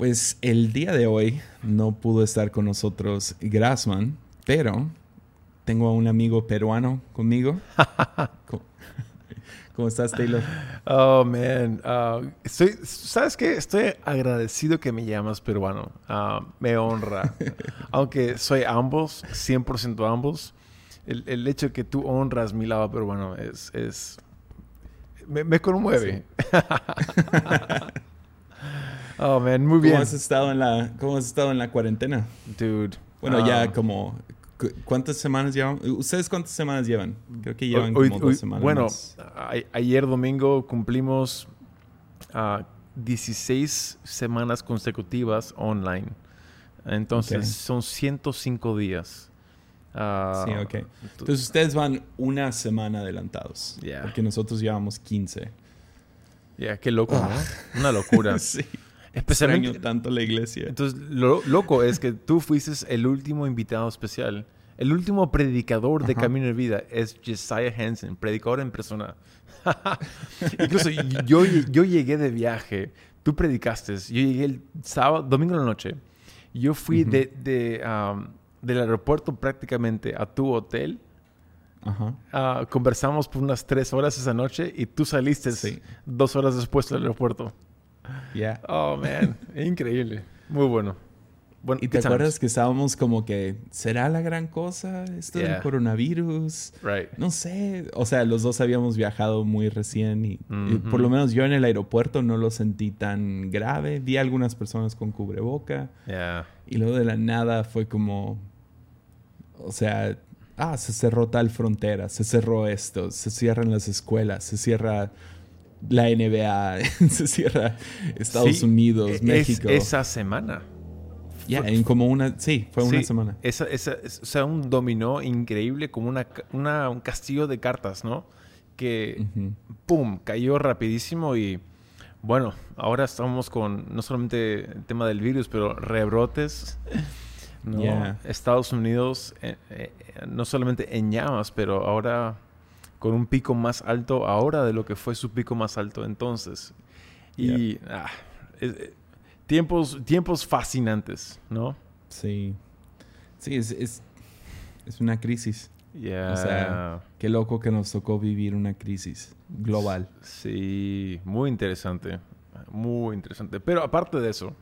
Pues el día de hoy no pudo estar con nosotros Grassman, pero tengo a un amigo peruano conmigo. ¿Cómo, estás, Taylor? Oh, man. Uh, estoy, ¿Sabes qué? Estoy agradecido que me llamas peruano. Uh, me honra. Aunque soy ambos, 100% ambos, el, el, hecho de que tú honras mi lado peruano es... es me, me conmueve. Sí. Oh, man. Muy bien. ¿Cómo has estado en la, cómo has estado en la cuarentena? Dude. Bueno, um, ya como ¿Cuántas semanas llevan? ¿Ustedes cuántas semanas llevan? Creo que llevan hoy, como dos semanas. Bueno, a, ayer domingo cumplimos uh, 16 semanas consecutivas online. Entonces son 105 días. Uh, Sí, ok. Entonces ustedes van una semana adelantados. Yeah. Porque nosotros llevamos 15. Ya, qué loco, ¿no? Una locura. sí. Especialmente. Extraño tanto la iglesia. Entonces, lo loco es que tú fuiste el último invitado especial. El último predicador de Ajá. Camino de Vida es Josiah Hansen, predicador en persona. Incluso yo, yo llegué de viaje, tú predicaste, yo llegué el sábado, domingo en la noche. Yo fui de, de, um, del aeropuerto prácticamente a tu hotel. Ajá. Ah, conversamos por unas tres horas esa noche y tú saliste Sí. dos horas después del aeropuerto. Ya. Oh, man. Increíble. Muy bueno. bueno ¿Y te acuerdas times. que estábamos como que, ¿será la gran cosa esto del Yeah. coronavirus? Right. No sé. O sea, los dos habíamos viajado muy recién y, y Ujú. por lo menos yo en el aeropuerto no lo sentí tan grave. Vi a algunas personas con cubreboca Yeah. y luego de la nada fue como, o sea, ah, se cerró tal frontera, se cerró esto, se cierran las escuelas, se cierra la NBA, se cierra Estados Sí, Unidos, es- México. esa semana. Ya, en como una, sí, fue una Sí, semana. Esa, esa, es- o sea, un dominó increíble, como una, una- un castillo de cartas, ¿no? Que, Ujú. ¡pum!, cayó rapidísimo y, bueno, ahora estamos con no solamente el tema del virus, pero rebrotes, ¿no? Yeah. Estados Unidos, eh, eh, no solamente en llamas, pero ahora con un pico más alto ahora de lo que fue su pico más alto entonces. Y ah, es- eh, tiempos, tiempos fascinantes, ¿no? Sí. Sí, es, es, es una crisis. Ya. O sea, qué loco que nos tocó vivir una crisis global. Sí, muy interesante. Muy interesante. Pero aparte de eso,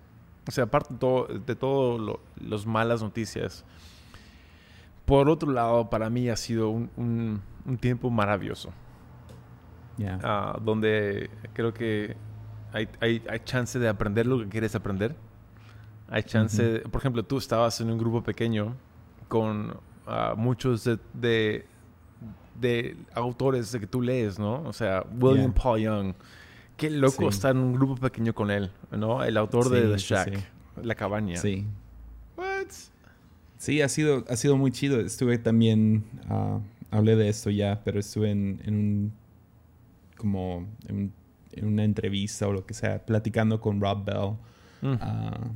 o sea, aparte de todo, de todo lo, las malas noticias, por otro lado, para mí ha sido un, un- un tiempo maravilloso. Ya. ah, donde creo que hay, hay, hay chance de aprender lo que quieres aprender. Hay chance, de- por ejemplo, tú estabas en un grupo pequeño con ah, muchos de, de, de autores de que tú lees, ¿no? O sea, William Yeah. Paul Young. Qué loco Sí. estar en un grupo pequeño con él, ¿no? El autor de The Shack, sí. La Cabaña. Sí. What? Sí, ha sido, ha sido muy chido. Estuve también, ah, hablé de esto ya, pero estuve en, en un, como, en, en una entrevista o lo que sea, platicando con Rob Bell Mm. ah,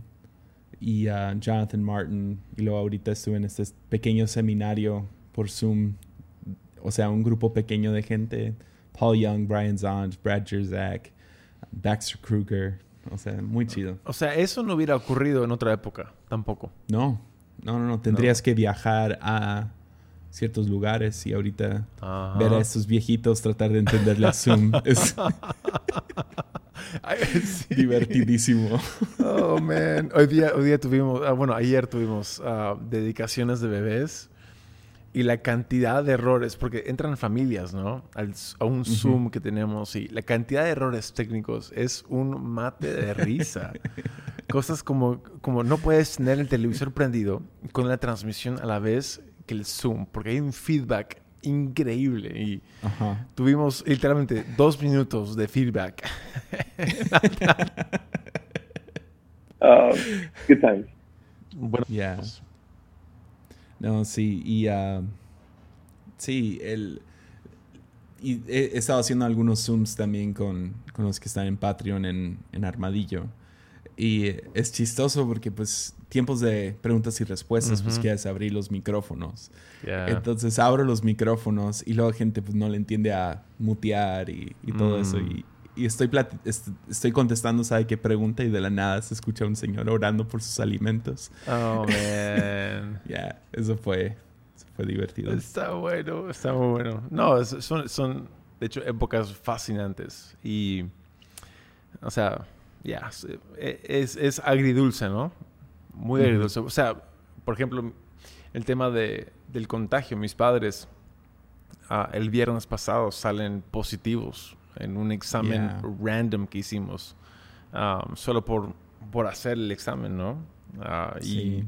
y ah, Jonathan Martin. Y luego ahorita estuve en este pequeño seminario por Zoom. O sea, un grupo pequeño de gente. Paul Young, Brian Zond, Brad Jerzak, Baxter Kruger. O sea, muy chido. O sea, eso no hubiera ocurrido en otra época, tampoco. No, no, no, no. Tendrías que viajar a ciertos lugares y ahorita Ajá. ver a estos viejitos tratar de entenderle a Zoom es sí. divertidísimo. Oh, man. Hoy día, hoy día tuvimos, ah, bueno, ayer tuvimos ah, dedicaciones de bebés y la cantidad de errores, porque entran familias, ¿no? Al- a un Zoom que tenemos y la cantidad de errores técnicos es un mate de risa. Cosas como, como no puedes tener el televisor prendido con la transmisión a la vez que el Zoom, porque hay un feedback increíble y Ajá. tuvimos literalmente dos minutos de feedback. Uh, good times. Bueno, Ya. No, sí, y ah, sí, el y he, he estado haciendo algunos Zooms también con, con los que están en Patreon en, en Armadillo. Y es chistoso porque pues tiempos de preguntas y respuestas, pues quieres abrir los micrófonos. Entonces abro los micrófonos y luego gente pues no le entiende a mutear y, y todo eso. Mm. Y, y estoy, estoy contestando, ¿sabe qué pregunta? Y de la nada se escucha un señor orando por sus alimentos. Oh, man. Ya, eso fue, fue divertido. Está bueno, está muy bueno. No, son, son de hecho, épocas fascinantes. Y, o sea, ya, es, es, agridulce, ¿no? Muy agridulce. O sea, por ejemplo, el tema de, del contagio. Mis padres ah, el viernes pasado salen positivos en un examen random que hicimos. Um, solo por, por hacer el examen, ¿no? Uh, sí.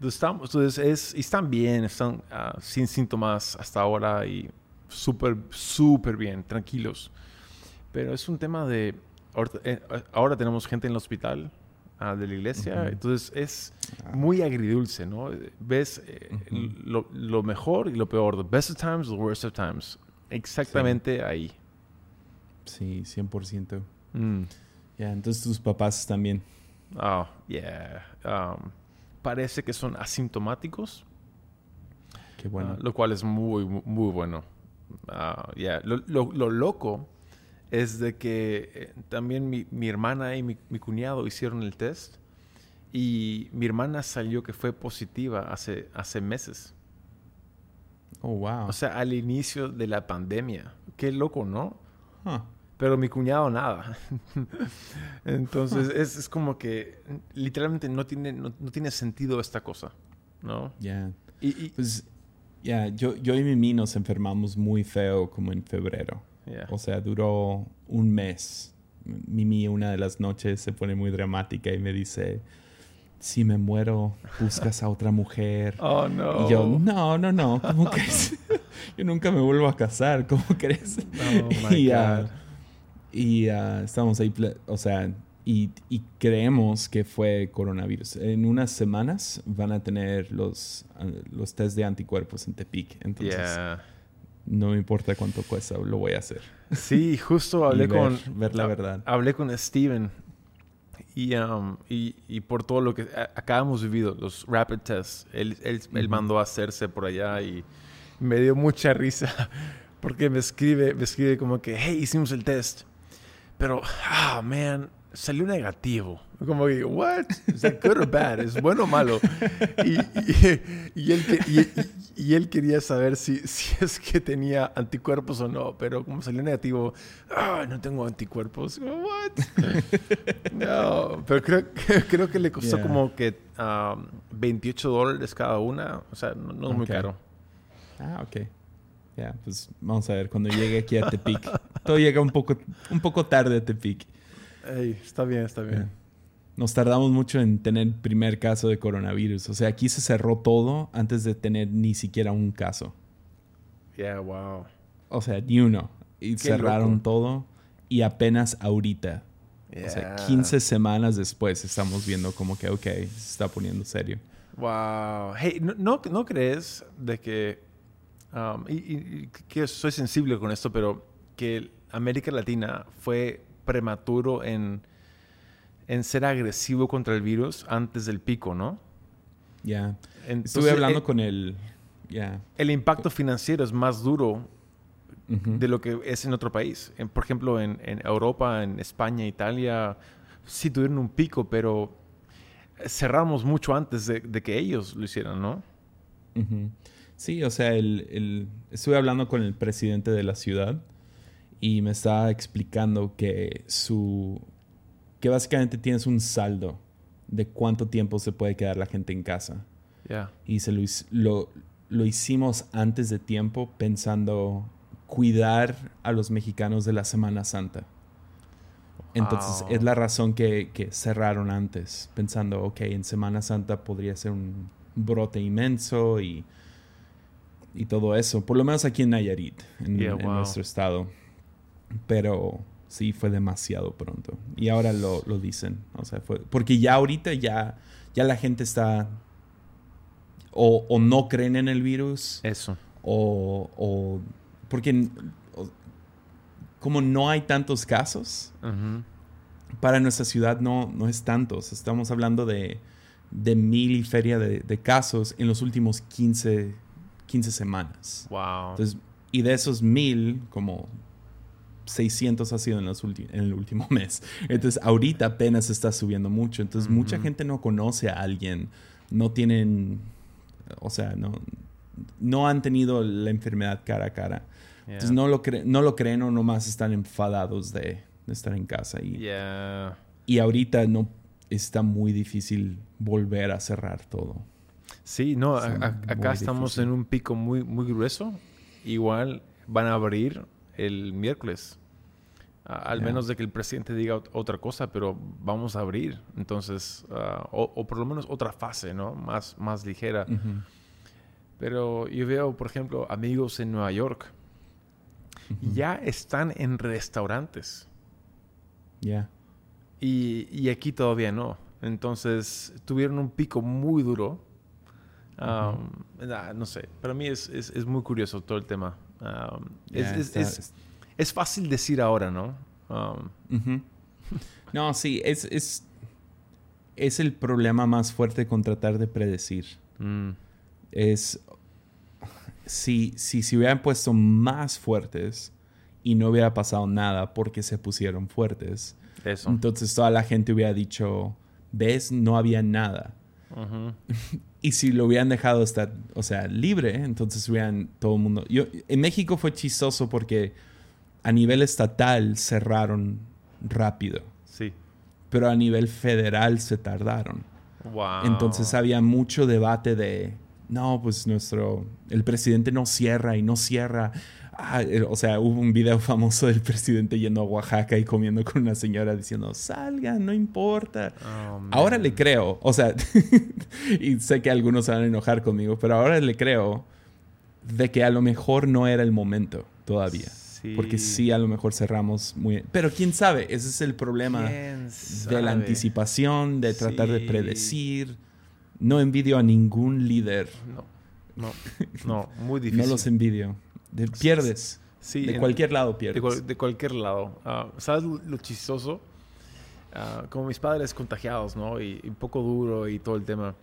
Y estamos, entonces es, están bien, están uh, sin síntomas hasta ahora y súper, súper bien, tranquilos. Pero es un tema de... Ahora, eh, tenemos gente en el hospital ah, de la iglesia, entonces es ah. muy agridulce, ¿no? Ves eh, lo, lo, mejor y lo peor, the best of times, the worst of times, exactamente ahí. Sí, 100%. Mm. Ya, entonces tus papás también. Oh, yeah. Um, parece que son asintomáticos. Qué bueno. Ah, lo cual es muy, muy bueno. Ah, lo, loco es de que eh, también mi, hermana y mi, cuñado hicieron el test y mi hermana salió que fue positiva hace, hace meses. Oh, wow. O sea, al inicio de la pandemia. Qué loco, ¿no? Pero mi cuñado nada. Entonces es, como que literalmente no tiene, no, tiene sentido esta cosa, ¿no? Ya. Y, pues ya, yo, yo y Mimi nos enfermamos muy feo como en febrero. O sea, duró un mes. Mimi una de las noches se pone muy dramática y me dice, si me muero, buscas a otra mujer. Oh, no. Y yo, no, no, no, ¿cómo crees? yo nunca me vuelvo a casar, ¿cómo crees? Oh, my y, God. y estamos ahí, o sea, y, creemos que fue coronavirus. En unas semanas van a tener los, los test de anticuerpos en Tepic. Entonces, no me importa cuánto cuesta, lo voy a hacer. Sí, justo hablé con... Ver la verdad. Hablé con Steven y, um, y, y, por todo lo que acabamos vivido, los rapid tests, él, él, mandó a hacerse por allá y me dio mucha risa porque me escribe, me escribe como que, hey, hicimos el test. Pero, ah, man, salió negativo. Como que, what? ¿Es good or bad? ¿Es bueno o malo? Y, y, él, y, él, quería saber si, si, es que tenía anticuerpos o no, pero como salió negativo, ah, no tengo anticuerpos. What? No, pero creo, creo que le costó como que 28 um, dólares cada una. O sea, no, es muy caro. Ah, ok. Ya, pues vamos a ver cuando llegue aquí a Tepic. Todo llega un poco, un poco tarde a Tepic está bien, está bien. Nos tardamos mucho en tener el primer caso de coronavirus. O sea, aquí se cerró todo antes de tener ni siquiera un caso. Yeah, wow. O sea, ni uno. Y cerraron todo. Y apenas ahorita. O sea, 15 semanas después estamos viendo como que, ok, se está poniendo serio. Wow. Hey, ¿no, no, crees de que... Um, y, que soy sensible con esto, pero que América Latina fue prematuro en, en ser agresivo contra el virus antes del pico, ¿no? Ya. Estuve hablando eh, con el... El impacto financiero es más duro de lo que es en otro país. por ejemplo, en, Europa, en España, Italia, sí tuvieron un pico, pero cerramos mucho antes de, que ellos lo hicieran, ¿no? Sí, o sea, el, estuve hablando con el presidente de la ciudad y me estaba explicando que su que básicamente tienes un saldo de cuánto tiempo se puede quedar la gente en casa. Y se lo, lo, hicimos antes de tiempo pensando cuidar a los mexicanos de la Semana Santa. Entonces es la razón que, que, cerraron antes, pensando, ok, en Semana Santa podría ser un brote inmenso y, y todo eso, por lo menos aquí en Nayarit, en, en nuestro estado. Pero sí fue demasiado pronto. Y ahora lo, lo dicen. O sea, fue. Porque ya ahorita ya, ya la gente está. O, o no creen en el virus. Eso. O. o porque. como no hay tantos casos. Para nuestra ciudad no, no es tantos. Estamos hablando de, de mil y feria de, de, casos en los últimos 15, 15 semanas. Wow. Entonces, y de esos mil, como 600 ha sido en, los en el último mes. Entonces, ahorita apenas está subiendo mucho. Entonces, mucha gente no conoce a alguien, no tienen, o sea, no, no han tenido la enfermedad cara a cara. Entonces, no lo, no lo creen o nomás están enfadados de, estar en casa. Y, y ahorita no está muy difícil volver a cerrar todo. Sí, no, acá estamos en un pico muy, muy grueso. Igual van a abrir el miércoles. al menos de que el presidente diga otra cosa, pero vamos a abrir. Entonces, ah, o, por lo menos otra fase, ¿no? Más, más ligera. Pero yo veo, por ejemplo, amigos en Nueva York. Ya están en restaurantes. Ya. Y, aquí todavía no. Entonces, tuvieron un pico muy duro. no sé, para mí es, es, muy curioso todo el tema. Es, es, fácil decir ahora, ¿no? No, sí, es, es, es el problema más fuerte con tratar de predecir. Mm. Es, si, si se hubieran puesto más fuertes y no hubiera pasado nada porque se pusieron fuertes, entonces toda la gente hubiera dicho, ves, no había nada. y si lo hubieran dejado estar, o sea, libre, entonces hubieran todo el mundo... Yo, en México fue chistoso porque a nivel estatal cerraron rápido. Sí. Pero a nivel federal se tardaron. Wow. Entonces había mucho debate de, no, pues nuestro, el presidente no cierra y no cierra Ah, eh, o sea, hubo un video famoso del presidente yendo a Oaxaca y comiendo con una señora diciendo, salgan, no importa. Oh, ahora le creo, o sea, y sé que algunos se van a enojar conmigo, pero ahora le creo de que a lo mejor no era el momento todavía. Porque sí, a lo mejor cerramos muy... Pero quién sabe, ese es el problema de la anticipación, de tratar de predecir. No envidio a ningún líder. No, no, no, muy difícil. no los envidio pierdes. Sí, de cualquier lado pierdes. De, cualquier lado. Ah, ¿Sabes lo, chistoso? Ah, como mis padres contagiados, ¿no? Y, un poco duro y todo el tema.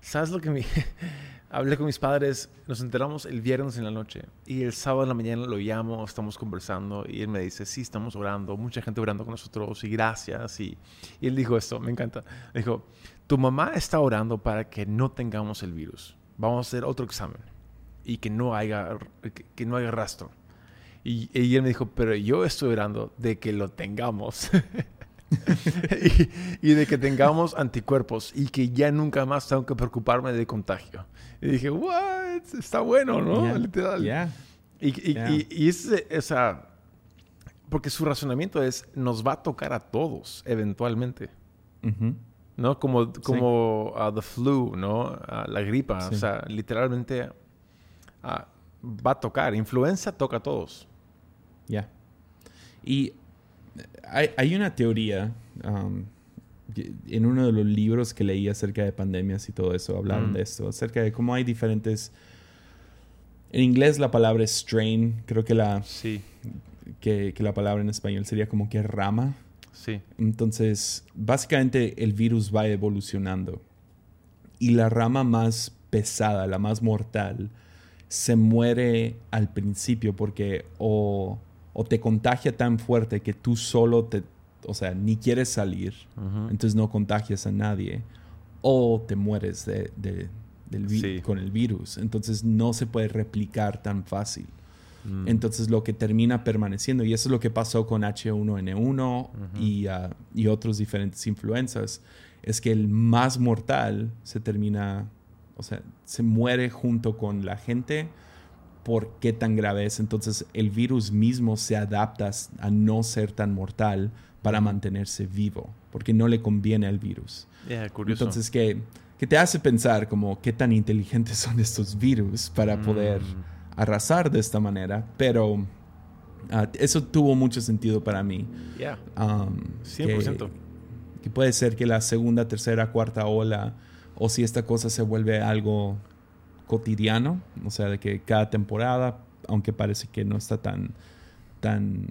¿Sabes lo que me... Hablé con mis padres, nos enteramos el viernes en la noche y el sábado en la mañana lo llamo, estamos conversando y él me dice, sí, estamos orando, mucha gente orando con nosotros y gracias. Y, y él dijo esto, me encanta. Dijo, tu mamá está orando para que no tengamos el virus. Vamos a hacer otro examen y que no haya, que, no haya rastro. Y, y, él me dijo, pero yo estoy orando de que lo tengamos. y, de que tengamos anticuerpos y que ya nunca más tengo que preocuparme de contagio. Y dije, what? Está bueno, ¿no? Literal. Y, y, y, es, esa... Porque su razonamiento es, nos va a tocar a todos eventualmente. ¿No? Como, como the flu, ¿no? la gripa. O sea, literalmente Ah, va a tocar. Influenza toca a todos. Ya. Y hay, una teoría. Um, en uno de los libros que leí acerca de pandemias y todo eso, hablaron mm. de esto, acerca de cómo hay diferentes. En inglés la palabra es strain, creo que la. Sí. Que, que la palabra en español sería como que rama. Sí. Entonces, básicamente el virus va evolucionando. Y la rama más pesada, la más mortal, se muere al principio porque o, te contagia tan fuerte que tú solo te, o sea, ni quieres salir, entonces no contagias a nadie, o te mueres de, del con el virus, entonces no se puede replicar tan fácil. Mm. Entonces lo que termina permaneciendo, y eso es lo que pasó con H1N1 y, uh, y otros diferentes influencias es que el más mortal se termina o sea, se muere junto con la gente por qué tan grave es. Entonces el virus mismo se adapta a no ser tan mortal para mantenerse vivo, porque no le conviene al virus. curioso. Entonces, que, te hace pensar como qué tan inteligentes son estos virus para mm. poder arrasar de esta manera, pero ah, eso tuvo mucho sentido para mí. Yeah. 100%. Um, que puede ser que la segunda, tercera, cuarta ola o si esta cosa se vuelve algo cotidiano, o sea, de que cada temporada, aunque parece que no está tan, tan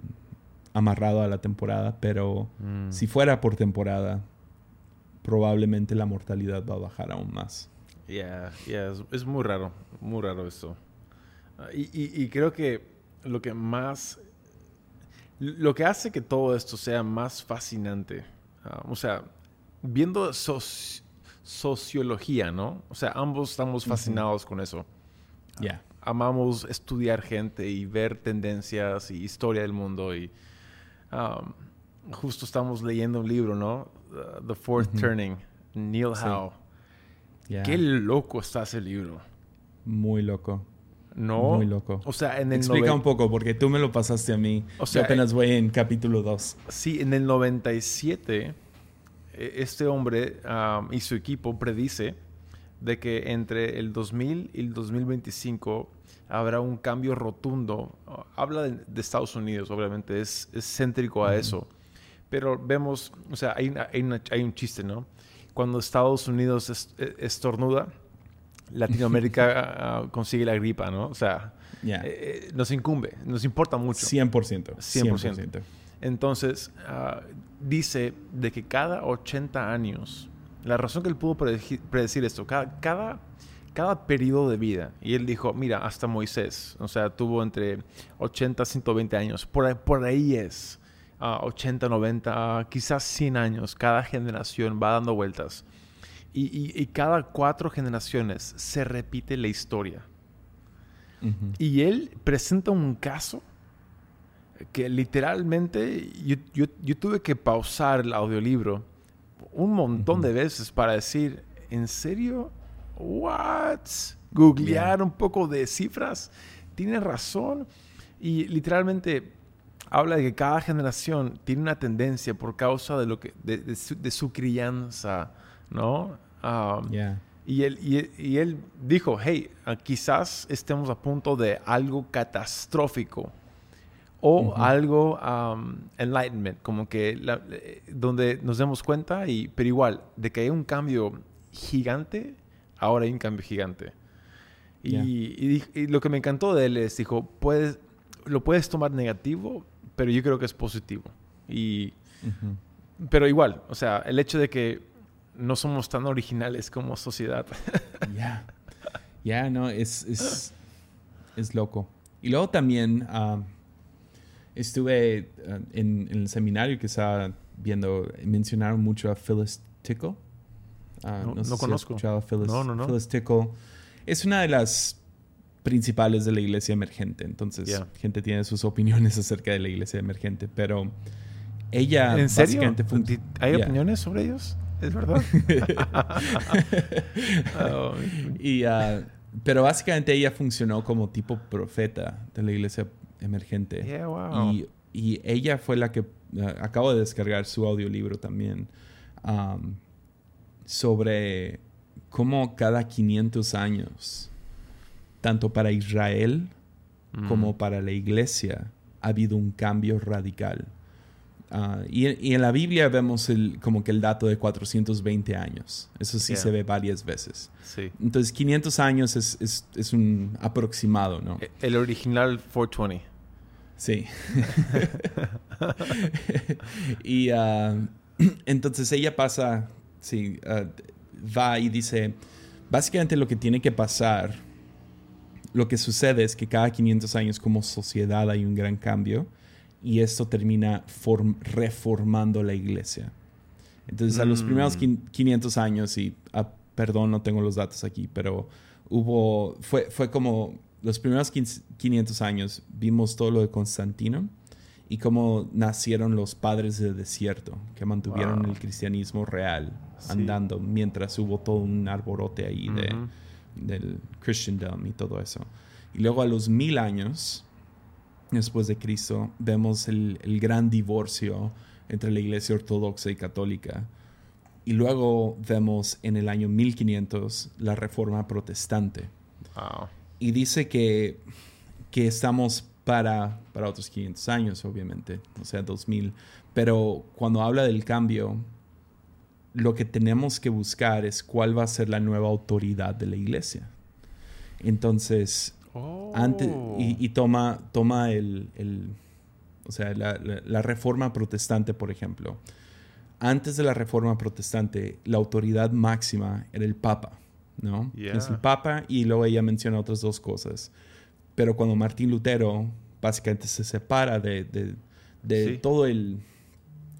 amarrado a la temporada, pero mm. si fuera por temporada, probablemente la mortalidad va a bajar aún más. Ya, yeah, es, muy raro, muy raro esto. Ah, y, y, creo que lo que más... Lo que hace que todo esto sea más fascinante, ah, o sea, viendo soci- sociología, ¿no? O sea, ambos estamos fascinados con eso. Ya. Amamos estudiar gente y ver tendencias y historia del mundo y um, justo estamos leyendo un libro, ¿no? Uh, The Fourth. Turning, Neil Sí. Howe. Qué loco está ese libro. Muy loco. No. Muy loco. O sea, en el Explica un poco, porque tú me lo pasaste a mí. O sea, Yo apenas voy en capítulo 2. Sí, en el 97, eh, este hombre um, y su equipo predice de que entre el 2000 y el 2025 habrá un cambio rotundo. Uh, Habla de, de Estados Unidos, obviamente, es, es céntrico a eso. Pero vemos, o sea, hay, hay una- hay un chiste, ¿no? Cuando Estados Unidos es- eh, estornuda, Latinoamérica ah, consigue la gripa, ¿no? O sea, Ya. eh, eh, nos incumbe, nos importa mucho. 100%. 100%. 100%. Entonces, ah, dice de que cada 80 años, la razón que él pudo predecir esto, cada, cada, cada periodo de vida, y él dijo, mira, hasta Moisés, o sea, tuvo entre 80 y 120 años, por ahí, por ahí es, ah, 80, 90, ah, quizás 100 años, cada generación va dando vueltas. Y, y- y cada cuatro generaciones se repite la historia. Ujú. Y él presenta un caso que literalmente yo, yo- yo tuve que pausar el audiolibro un montón de veces para decir, ¿en serio? ¿What? Googlear Yeah. un poco de cifras. Tiene razón. Y literalmente habla de que cada generación tiene una tendencia por causa de, lo que, de, de su, de su crianza, ¿no? Ya. y él, y, él- y él dijo, hey, quizás estemos a punto de algo catastrófico o Ujú. algo um, enlightenment, como que la- eh, donde nos demos cuenta, y, pero igual, de que hay un cambio gigante, ahora hay un cambio gigante. Y, Ya. y y lo que me encantó de él es, dijo, puedes, lo puedes tomar negativo, pero yo creo que es positivo. Y Ujú. pero igual, o sea, el hecho de que no somos tan originales como sociedad. Ya. Ya, no, es, es, es loco. Y luego también ah, estuve ah, en, en el seminario que estaba viendo, mencionaron mucho a Phyllis Tickle. Ah, No- no sé si has conozco. Phyllis, No, no, no. Phyllis Tickle. Es una de las principales de la iglesia emergente. Entonces, gente tiene sus opiniones acerca de la iglesia emergente, pero ella ¿En serio? ¿Hay opiniones sobre ellos? ¿Es verdad? Oh, Y, ah, pero básicamente ella funcionó como tipo profeta de la iglesia emergente. yeah, wow. Y, y ella fue la que ah, acabo de descargar su audiolibro también am, sobre cómo cada 500 años, tanto para Israel Mm. como para la iglesia, ha habido un cambio radical. Ah, y, y en la Biblia vemos el, como que el dato de 420 años. Eso sí Yeah. se ve varias veces. Sí. Entonces, 500 años es, es- es un aproximado, ¿no? E- El original 420. Sí. y ah, entonces ella pasa, sí, ah, va y dice, básicamente lo que tiene que pasar, lo que sucede es que cada 500 años como sociedad hay un gran cambio y esto termina form- reformando la iglesia. Entonces a los Mm. primeros quin- 500 años, y ah, perdón, no tengo los datos aquí, pero hubo, fue, fue como los primeros 15 500 años vimos todo lo de Constantino y cómo nacieron los padres del desierto, que mantuvieron Wow. el cristianismo real Sí. andando mientras hubo todo un arborote ahí de, del Christendom y todo eso. Y luego a los mil años después de Cristo vemos el, el gran divorcio entre la iglesia ortodoxa y católica. Y luego vemos en el año 1500 la reforma protestante. Wow. Y dice que, que estamos para, para otros 500 años, obviamente, o sea, 2000. Pero cuando habla del cambio, lo que tenemos que buscar es cuál va a ser la nueva autoridad de la iglesia. Entonces, Oh. antes, y, y toma, toma el, el- o sea, la, la- la reforma protestante, por ejemplo. Antes de la reforma protestante, la autoridad máxima era el Papa, ¿no? Yeah. Es el Papa y luego ella menciona otras dos cosas. Pero cuando Martín Lutero básicamente se separa de, de- de Sí. todo el...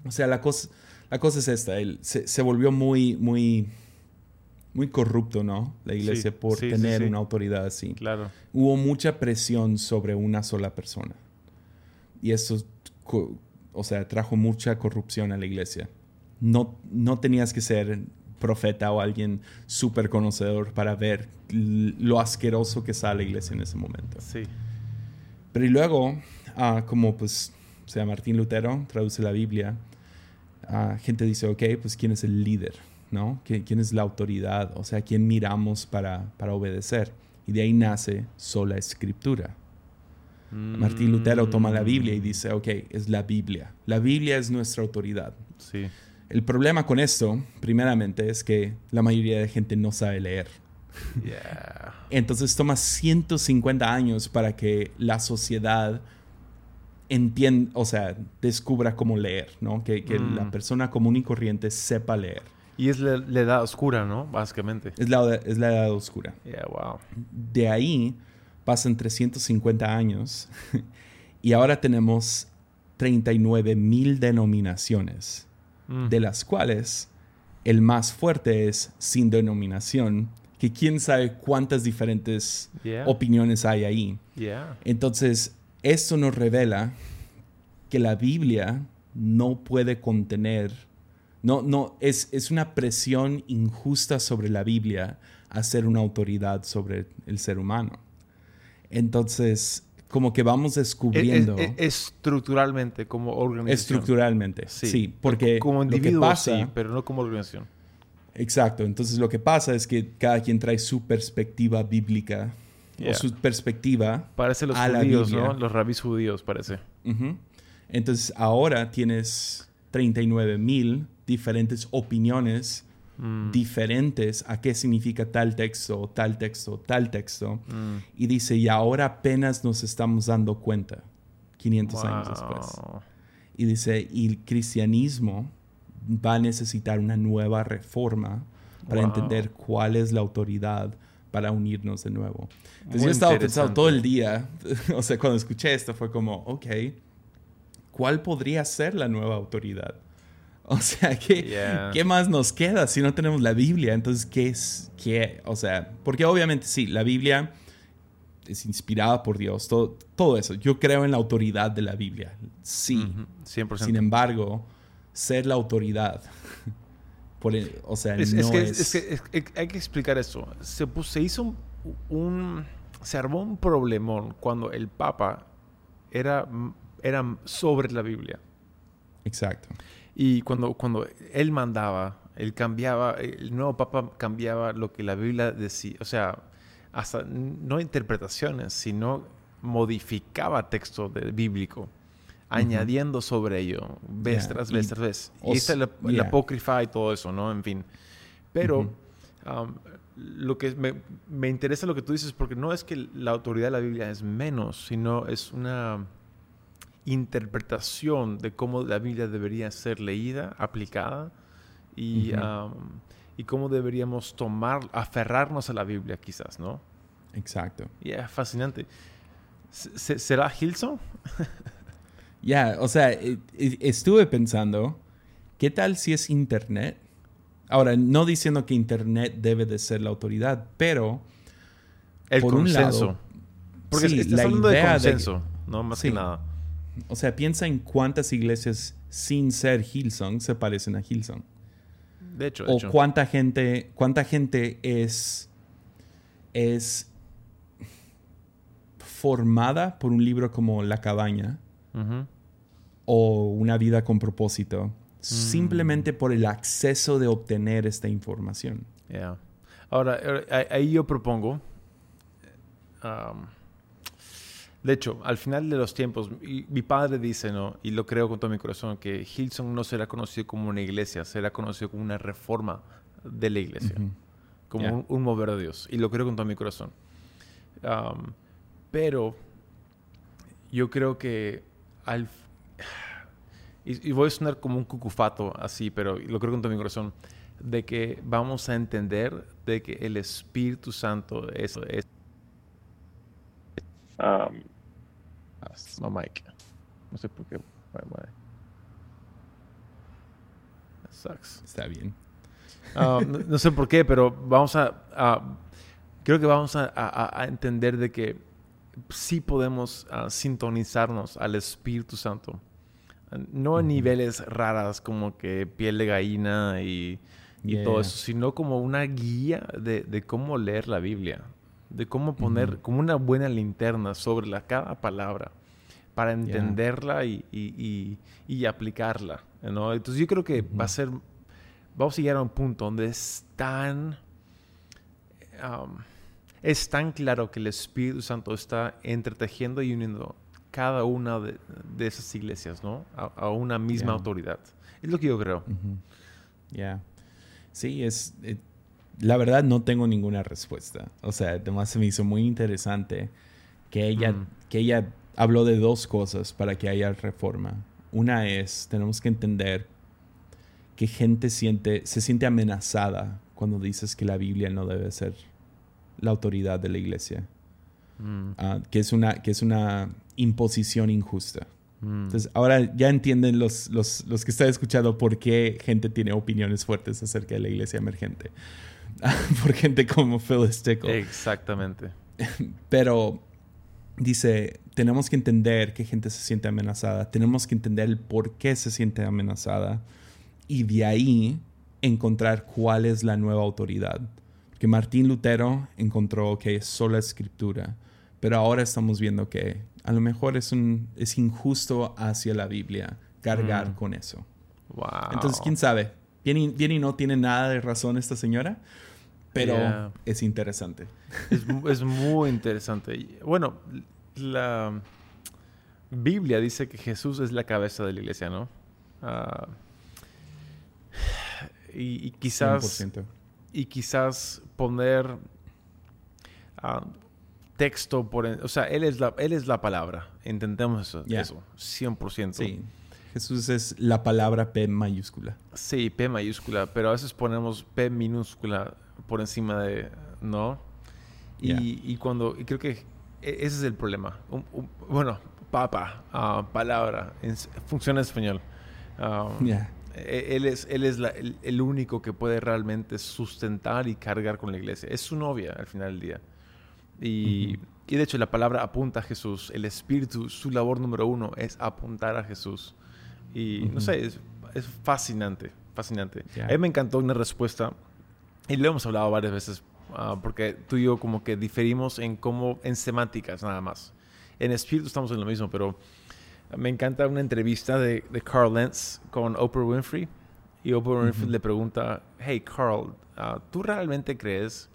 O sea, la cosa, la cosa es esta, el- se, se volvió muy, muy, muy corrupto, ¿no? La iglesia Sí, por sí, tener sí. una autoridad así. Claro. Hubo mucha presión sobre una sola persona. Y eso, o sea, trajo mucha corrupción a la iglesia. No, no tenías que ser profeta o alguien súper conocedor para ver lo asqueroso que está la iglesia en ese momento. Sí. Pero y luego, ah, como pues, o sea, Martín Lutero traduce la Biblia, ah, gente dice, ok, pues ¿quién es el líder? ¿No? ¿Qui- ¿Quién es la autoridad? O sea, ¿quién miramos para, para obedecer? Y de ahí nace sola escritura. Martín Lutero toma la Biblia y dice, ok, es la Biblia. La Biblia es nuestra autoridad. Sí. El problema con esto, primeramente, es que la mayoría de gente no sabe leer. Yeah. Entonces toma 150 años para que la sociedad entienda, o sea, descubra cómo leer, ¿no? Que, que Mm. la persona común y corriente sepa leer. Y es la, la edad oscura, ¿no? Básicamente. Es la, es la edad oscura. Yeah, wow. De ahí pasan 350 años y ahora tenemos 39 mil denominaciones, Mm. de las cuales el más fuerte es sin denominación, que quién sabe cuántas diferentes Yeah. opiniones hay ahí. Yeah. Entonces, esto nos revela que la Biblia no puede contener, no, no, es, es una presión injusta sobre la Biblia a ser una autoridad sobre el ser humano. Entonces, como que vamos descubriendo e- e- estructuralmente, como organización. estructuralmente, sí, porque como individuo pasa, sí, pero no como organización. Exacto. Entonces lo que pasa es que cada quien trae su perspectiva bíblica Yeah. o su perspectiva Parece los a judíos. ¿no? Los rabis judíos, parece. Entonces ahora tienes 39 mil diferentes opiniones Mm. diferentes a qué significa tal texto, tal texto, tal texto. Mm. Y dice, y ahora apenas nos estamos dando cuenta, 500 años después. Wow. Y dice, y el cristianismo va a necesitar una nueva reforma para Wow. entender cuál es la autoridad para unirnos de nuevo. Entonces Muy yo estaba pensando todo el día, o sea, cuando escuché esto fue como, ok, ¿cuál podría ser la nueva autoridad? O sea, ¿qué, Yeah. ¿qué más nos queda si no tenemos la Biblia? Entonces, ¿qué es? ¿Qué? O sea, porque obviamente sí, la Biblia es inspirada por Dios, todo, todo eso. Yo creo en la autoridad de la Biblia, sí. Ujú, 100%. Sin embargo, ser la autoridad, por el- o sea, Es, no es que, es... es que- es que hay que explicar esto. Se, pus- se hizo un, un- Se armó un problemón cuando el Papa era, era sobre la Biblia. Exacto. Y cuando, cuando él mandaba, él cambiaba, el nuevo Papa cambiaba lo que la Biblia decía. O sea, hasta no interpretaciones, sino modificaba texto bíblico, añadiendo sobre ello, vez Yeah, tras y- vez tras vez. Y está el, el yeah. apócrifa y todo eso, ¿no? En fin. Pero Ujú. um, lo que me, me interesa lo que tú dices, porque no es que la autoridad de la Biblia es menos, sino es una interpretación de cómo la Biblia debería ser leída, aplicada y, um, y cómo deberíamos tomar, aferrarnos a la Biblia quizás, ¿no? Exacto. Y es fascinante. Se- se- ¿Será Hilson? Ya, o sea, e- e- estuve pensando, ¿qué tal si es Internet? Ahora, no diciendo que Internet debe de ser la autoridad, pero El Por un consenso. lado, Porque sí, estás la hablando de idea de- consenso, no más Sí. que nada. O sea, piensa en cuántas iglesias sin ser Hillsong se parecen a Hillsong. De hecho, de O hecho. cuánta gente, cuánta gente es, es formada por un libro como La cabaña o Una vida con propósito, Mm. simplemente por el acceso de obtener esta información. Yeah. Ahora, ahí- ahí yo propongo. um, de hecho, al final de los tiempos, mi, mi padre dice, ¿no? Y lo creo con todo mi corazón, que Hillsong no será conocido como una iglesia, será conocido como una reforma de la iglesia, como Yeah. un, un mover de Dios. Y lo creo con todo mi corazón. Um, pero yo creo que al. Y, y voy a sonar como un cucufato así, pero lo creo con todo mi corazón, de que vamos a entender de que el Espíritu Santo es... es Um, no, Mike. No sé por qué. That sucks. Está bien. Ah, no, no sé por qué, pero vamos a, creo que vamos a, a- a entender de que sí podemos ah, sintonizarnos al Espíritu Santo. Ah, No a niveles raras como que piel de gallina y, y Yeah. todo eso, sino como una guía de, de cómo leer la Biblia, de cómo poner Ujú. como una buena linterna sobre la, cada palabra para entenderla y, y- y- y aplicarla. ¿no? Entonces yo creo que va a ser, vamos a llegar a un punto donde es tan, um, es tan claro que el Espíritu Santo está entretejiendo y uniendo cada una de, de esas iglesias, ¿no? A, a una misma Yeah. autoridad. Es lo que yo creo. Ujú. Ya. Sí, es. eh, la verdad, no tengo ninguna respuesta. O sea, además se me hizo muy interesante que ella, Mm. que ella habló de dos cosas para que haya reforma. Una es, tenemos que entender que gente siente, se siente amenazada cuando dices que la Biblia no debe ser la autoridad de la iglesia. Mm, Ah, que, es una, que es una imposición injusta. mm. Entonces, ahora ya entienden los, los, los que están escuchando por qué gente tiene opiniones fuertes acerca de la iglesia emergente. por gente como Phyllis Tickle. Exactamente. Pero dice, tenemos que entender que gente se siente amenazada. Tenemos que entender el por qué se siente amenazada. Y de ahí encontrar cuál es la nueva autoridad. Porque Martín Lutero encontró que es sola escritura. Pero ahora estamos viendo que a lo mejor es, un, es injusto hacia la Biblia cargar Mm. con eso. Wow. Entonces, quién sabe. Bien y, bien y no tiene nada de razón esta señora. Pero Yeah. es interesante. Es, es muy interesante. Bueno, la Biblia dice que Jesús es la cabeza de la iglesia, ¿no? Ah, y, y quizás 100%. y quizás poner ah, texto por en- o sea él es la él es la palabra entendemos eso, Yeah. eso 100% Sí. Jesús es la palabra P mayúscula. Sí, P mayúscula, pero a veces ponemos P minúscula por encima de, ¿no? Y, y cuando, y creo que e- ese es el problema. Un- un- bueno, papa, ah, palabra, en- funciona en español. Ah, Ya. e- Él es, él es la- el, el único que puede realmente sustentar y cargar con la iglesia. Es su novia al final del día. Y, y de hecho la palabra apunta a Jesús. El Espíritu, su labor número uno es apuntar a Jesús. Y no sé, es, es fascinante, fascinante. A mí me encantó una respuesta, y lo hemos hablado varias veces, ah, porque tú y yo como que diferimos en cómo, en semánticas nada más. En espíritu estamos en lo mismo, pero me encanta una entrevista de, de Carl Lentz con Oprah Winfrey. Y Oprah Winfrey le pregunta, hey Carl, ah, ¿tú realmente crees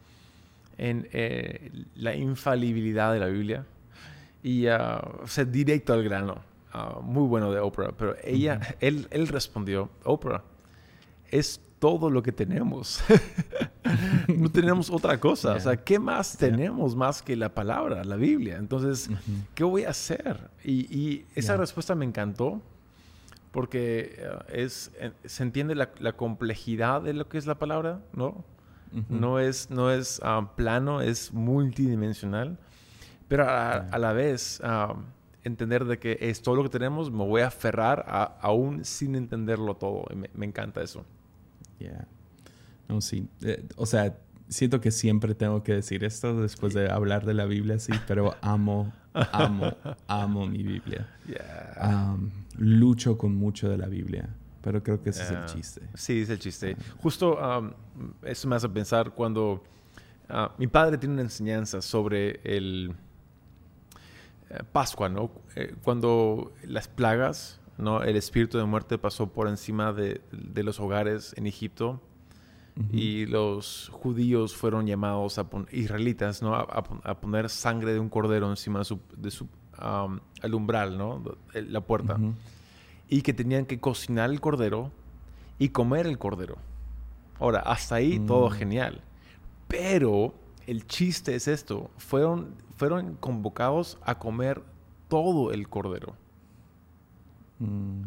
en eh, la infalibilidad de la Biblia? Y, ah, o sea, directo al grano. Muy bueno de Oprah. Pero ella, Ujú. él, él respondió, Oprah, es todo lo que tenemos. no tenemos otra cosa. O Yeah. sea, ¿qué más Yeah. tenemos más que la palabra, la Biblia? Entonces, Ujú. ¿qué voy a hacer? Y, y esa Ya. respuesta me encantó porque eh, es, eh, se entiende la, la complejidad de lo que es la palabra, ¿no? Ujú. No es, no es ah, plano, es multidimensional, pero a, a la vez ah, entender de que es todo lo que tenemos, me voy a aferrar a- aún sin entenderlo todo. Me, me encanta eso. Yeah. No, sí. Eh, o sea, siento que siempre tengo que decir esto después de hablar de la Biblia, sí, pero amo, amo, amo mi Biblia. Yeah. Am, lucho con mucho de la Biblia, pero creo que ese es el chiste. Sí, es el chiste. Justo um, eso me hace pensar cuando ah, mi padre tiene una enseñanza sobre el eh, Pascua, ¿no? Eh, cuando las plagas, ¿no? El espíritu de muerte pasó por encima de, de los hogares en Egipto y los judíos fueron llamados a israelitas, ¿no? A, a pon- a poner sangre de un cordero encima de su, de su um, al umbral, ¿no? El- La puerta y que tenían que cocinar el cordero y comer el cordero. Ahora, hasta ahí todo Mm. genial. Pero el chiste es esto, fueron, fueron convocados a comer todo el cordero. Mm.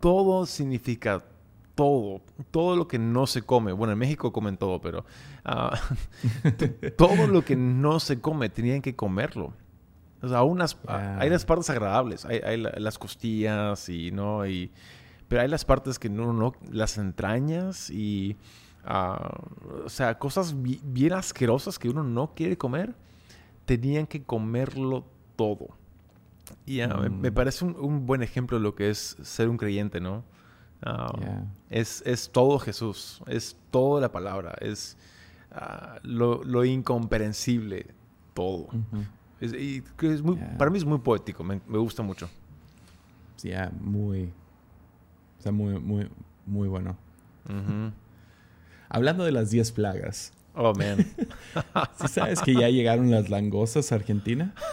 Todo significa todo, todo lo que no se come. Bueno, en México comen todo, pero ah, todo lo que no se come tenían que comerlo. O sea, las- Ya. hay las partes agradables, hay, hay la- las costillas y no y pero hay las partes que no, no las entrañas y ah, o sea, cosas bi- bien asquerosas que uno no quiere comer, tenían que comerlo todo. Y ah, me, me Mm. parece un, un buen ejemplo lo que es ser un creyente, ¿no? Ah, Yeah. es, es todo Jesús, es toda la palabra, es ah, lo, lo incomprensible, todo. Es, y es muy, Yeah. Para mí es muy poético, me, me gusta mucho. Ya, muy. O sea, muy, muy, muy bueno. Hablando de las 10 plagas. Oh, man. ¿Sí sabes que ya llegaron las langostas a Argentina?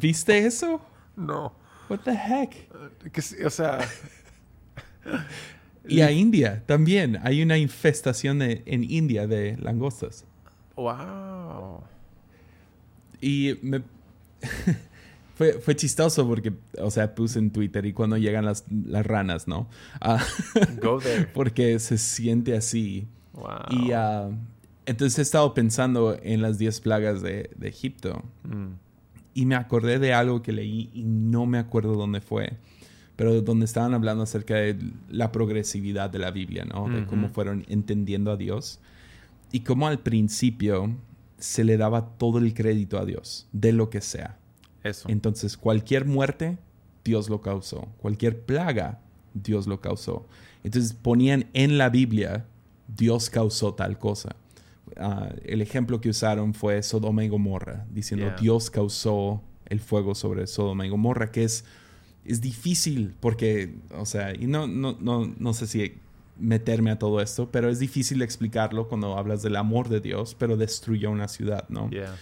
¿Viste eso? no. What the heck? Que sí, o sea, Y a India también. Hay una infestación de- en India de langostas. wow. Y me... fue, fue chistoso porque, o sea, puse en Twitter y cuando llegan las, las ranas, ¿no? Ah, Go there. porque se siente así. Wow. Y ah, entonces he estado pensando en las 10 plagas de, de Egipto. Mm. Y me acordé de algo que leí y no me acuerdo dónde fue. Pero donde estaban hablando acerca de la progresividad de la Biblia, ¿no? De cómo fueron entendiendo a Dios. Y cómo al principio se le daba todo el crédito a Dios, de lo que sea. Eso. Entonces, cualquier muerte, Dios lo causó. Cualquier plaga, Dios lo causó. Entonces, ponían en la Biblia, Dios causó tal cosa. Ah, el ejemplo que usaron fue Sodoma y Gomorra, diciendo Yeah. Dios causó el fuego sobre Sodoma y Gomorra, que es, es difícil porque, o sea, y no, no, no, no sé si meterme a todo esto, pero es difícil explicarlo cuando hablas del amor de Dios, pero destruyó una ciudad, ¿no? Yeah.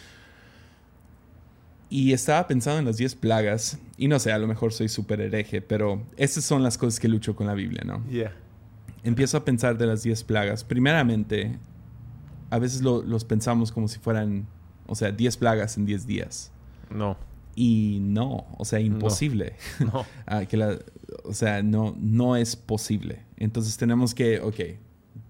Y estaba pensando en las 10 plagas, y no sé, a lo mejor soy súper hereje, pero estas son las cosas que lucho con la Biblia, ¿no? Yeah. Empiezo a pensar de las 10 plagas. Primeramente, a veces lo- los pensamos como si fueran, o sea, 10 plagas en 10 días. No. Y no, o sea, imposible. No. Ah, que la- o sea, no, no es posible. Entonces tenemos que, ok,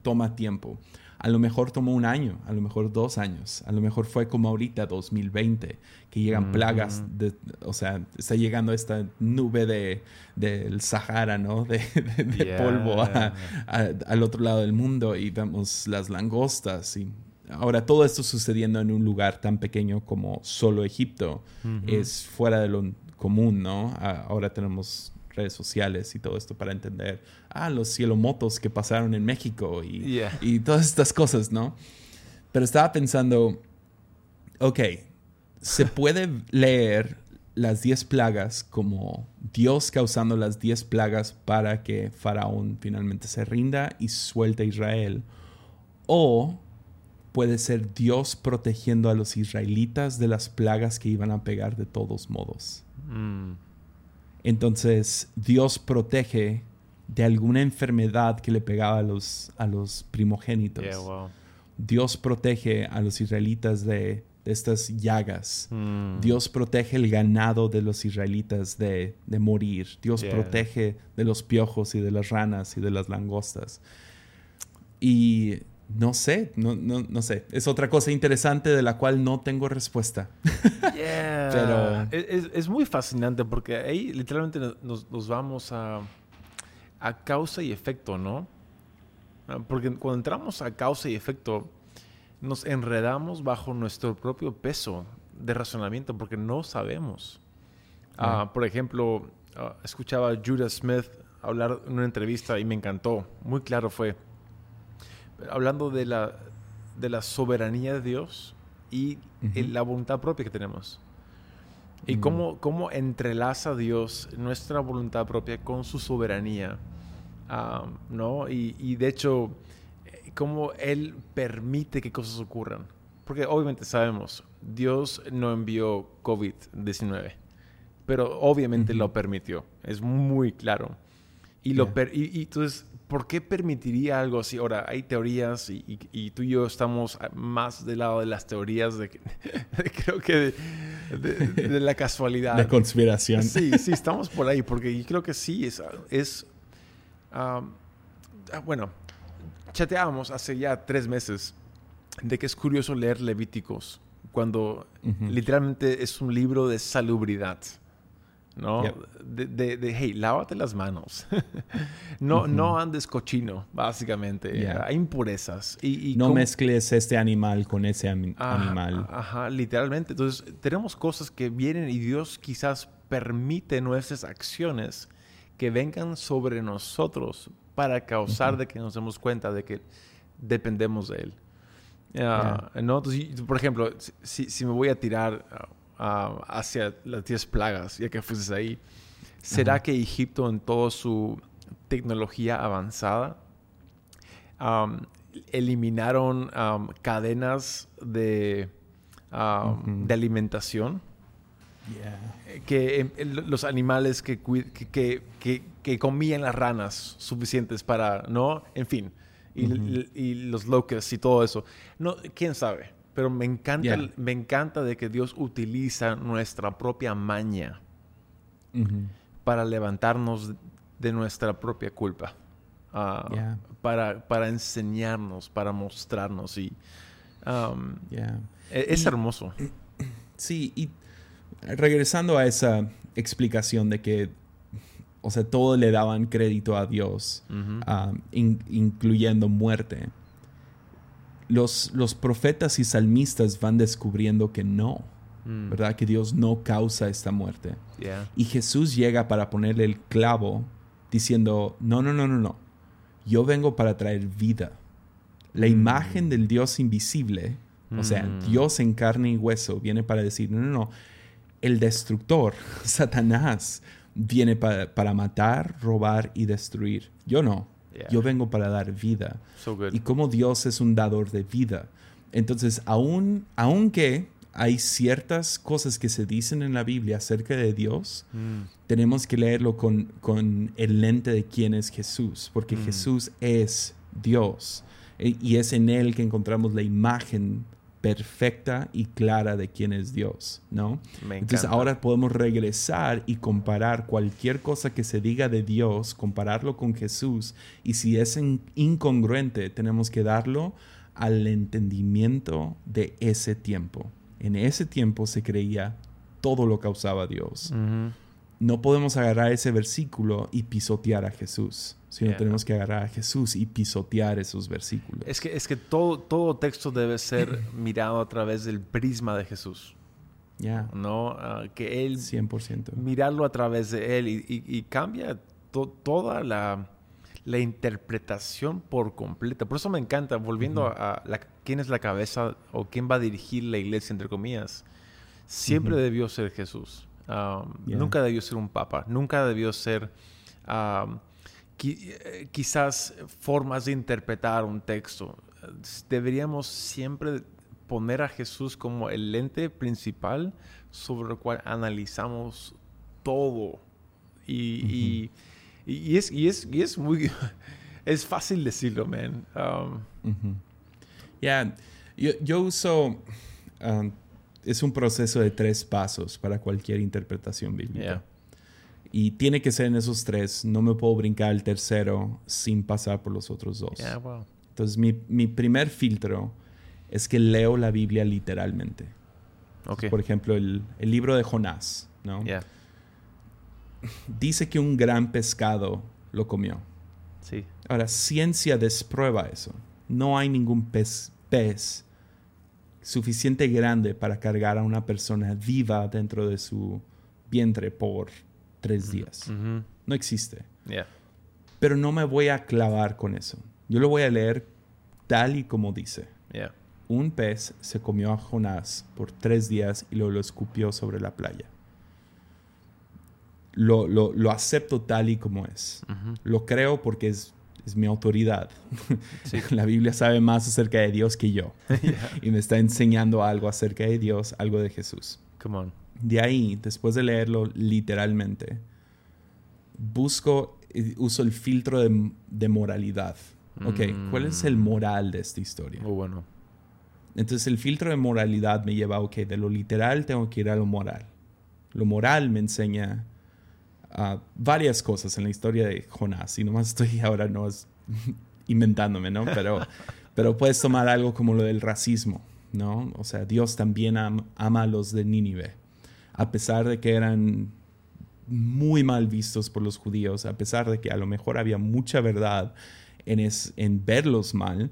toma tiempo. A lo mejor tomó un año, a lo mejor dos años, a lo mejor fue como ahorita, 2020, que llegan plagas, de, o sea, está llegando esta nube de, del Sahara, ¿no? De, de- de Yeah. polvo a- a- al otro lado del mundo y vemos las langostas y ahora todo esto sucediendo en un lugar tan pequeño como solo Egipto es fuera de lo común, ¿no? Ahora tenemos redes sociales y todo esto para entender, ah, los cielomotos que pasaron en México y, Yeah. y todas estas cosas, ¿no? Pero estaba pensando, ok, se puede leer las 10 plagas como Dios causando las 10 plagas para que Faraón finalmente se rinda y suelte a Israel, o puede ser Dios protegiendo a los israelitas de las plagas que iban a pegar de todos modos. Mm. Entonces Dios protege de alguna enfermedad que le pegaba a los, a los primogénitos. Yeah, wow. Dios protege a los israelitas de, de estas llagas. Mm. Dios protege el ganado de los israelitas de, de morir. Dios Yeah. protege de los piojos y de las ranas y de las langostas. Y no sé, no, no, no sé. Es otra cosa interesante de la cual no tengo respuesta. Yeah. Pero- Es, es- es muy fascinante porque ahí literalmente nos, nos vamos a, a causa y efecto, ¿no? Ah, Porque cuando entramos a causa y efecto, nos enredamos bajo nuestro propio peso de razonamiento porque no sabemos. Ah, Ya. por ejemplo, ah, escuchaba a Judah Smith hablar en una entrevista y me encantó. Muy claro fue. Hablando de la, de la soberanía de Dios y Ujú. el- la voluntad propia que tenemos. Y Mm. cómo, cómo entrelaza Dios nuestra voluntad propia con su soberanía. ¿No? Y, y de hecho, eh, cómo Él permite que cosas ocurran. Porque obviamente sabemos, Dios no envió COVID-19, pero obviamente Ujú. lo permitió. Es muy claro. Y, lo Yeah. per- y, y entonces, ¿por qué permitiría algo así? Ahora, hay teorías y, y- y tú y yo estamos más del lado de las teorías de, que- de creo que de, de- de la casualidad. La conspiración. Sí, sí, estamos por ahí, porque yo creo que sí, es... es ah, ah, bueno, chateábamos hace ya tres meses de que es curioso leer Levíticos cuando literalmente es un libro de salubridad. ¿No? Yep. De, de, de, hey, lávate las manos. no, no andes cochino, básicamente. Yeah. Hay impurezas. Y, y No cómo- mezcles este animal con ese Ajá, animal. Ajá, literalmente. Entonces, tenemos cosas que vienen y Dios quizás permite nuestras acciones que vengan sobre nosotros para causar de que nos demos cuenta de que dependemos de Él. Ah, ¿no? Entonces, por ejemplo, si, si me voy a tirar hacia las 10 plagas, ya que fueses ahí, ¿será que Egipto en toda su tecnología avanzada um, eliminaron um, cadenas de, um, de alimentación? Yeah. que em, los animales que, cui- que, que, que- que comían las ranas suficientes para, ¿no? En fin, y los locusts y todo eso. No, quién sabe, pero me encanta, Yeah. me encanta de que Dios utiliza nuestra propia maña para levantarnos de nuestra propia culpa. ah, Yeah. para, para enseñarnos, para mostrarnos y um, Yeah. e- es Y- hermoso. Sí, y regresando a esa explicación de que, o sea, todo le daban crédito a Dios, ah, in- incluyendo muerte. Los, los profetas y salmistas van descubriendo que no, Mm, ¿verdad? Que Dios no causa esta muerte. yeah. Y Jesús llega para ponerle el clavo diciendo, no, no, no, no, no. Yo vengo para traer vida. La Mm. imagen del Dios invisible, o sea, Mm. Dios en carne y hueso, viene para decir, no, no, no. El destructor, Satanás, viene pa- para matar, robar y destruir. Yo no. Yeah. Yo vengo para dar vida So y como Dios es un dador de vida. Entonces, aun, aunque hay ciertas cosas que se dicen en la Biblia acerca de Dios, Mm. tenemos que leerlo con, con el lente de quién es Jesús, porque Mm. Jesús es Dios e- y es en Él que encontramos la imagen perfecta y clara de quién es Dios, ¿no? Me Entonces ahora podemos regresar y comparar cualquier cosa que se diga de Dios, compararlo con Jesús, y si es in- incongruente, tenemos que darlo al entendimiento de ese tiempo. En ese tiempo se creía todo lo causaba Dios. No podemos agarrar ese versículo y pisotear a Jesús, sino Yeah. tenemos que agarrar a Jesús y pisotear esos versículos. Es que, es que todo, todo texto debe ser mirado a través del prisma de Jesús, Ya, ¿no? Ah, que Él, 100%. mirarlo a través de Él y, y- y cambia to- toda la, la interpretación por completa. Por eso me encanta, volviendo a, la- quién es la cabeza o quién va a dirigir la iglesia, entre comillas, siempre debió ser Jesús. Um, Yeah. Nunca debió ser un papa, nunca debió ser... um, eh, quizás formas de interpretar un texto. Deberíamos siempre poner a Jesús como el lente principal sobre el cual analizamos todo. Y, y- y es, y, es, y es muy... Es fácil decirlo, man. Um. Ya, yo, yo uso, um, es un proceso de tres pasos para cualquier interpretación bíblica. Yeah. Y tiene que ser en esos tres, no me puedo brincar al tercero sin pasar por los otros dos. yeah, wow. Entonces mi, mi primer filtro es que leo la Biblia literalmente. Ok. Por ejemplo, el, el libro de Jonás, ¿no? Yeah. Dice que un gran pescado lo comió. Sí. Ahora, ciencia desprueba eso. No hay ningún pez, pez suficiente grande para cargar a una persona viva dentro de su vientre por tres días. No existe. Yeah. Pero no me voy a clavar con eso. Yo lo voy a leer tal y como dice. Yeah. Un pez se comió a Jonás por tres días y lo, lo escupió sobre la playa. Lo, lo- lo acepto tal y como es. Lo creo porque es, es mi autoridad. Sí. La Biblia sabe más acerca de Dios que yo. Yeah. Y me está enseñando algo acerca de Dios, algo de Jesús. Come on. De ahí, después de leerlo literalmente, busco, uso el filtro de, de moralidad. Ok, ¿cuál es el Mm. moral de esta historia? Muy bueno. Entonces el filtro de moralidad me lleva, ok, de lo literal tengo que ir a lo moral. Lo moral me enseña ah, varias cosas en la historia de Jonás. Y nomás estoy ahora no es inventándome, ¿no? Pero, pero puedes tomar algo como lo del racismo, ¿no? O sea, Dios también am- ama a los de Nínive. A pesar de que eran muy mal vistos por los judíos, a pesar de que a lo mejor había mucha verdad en, es- en verlos mal,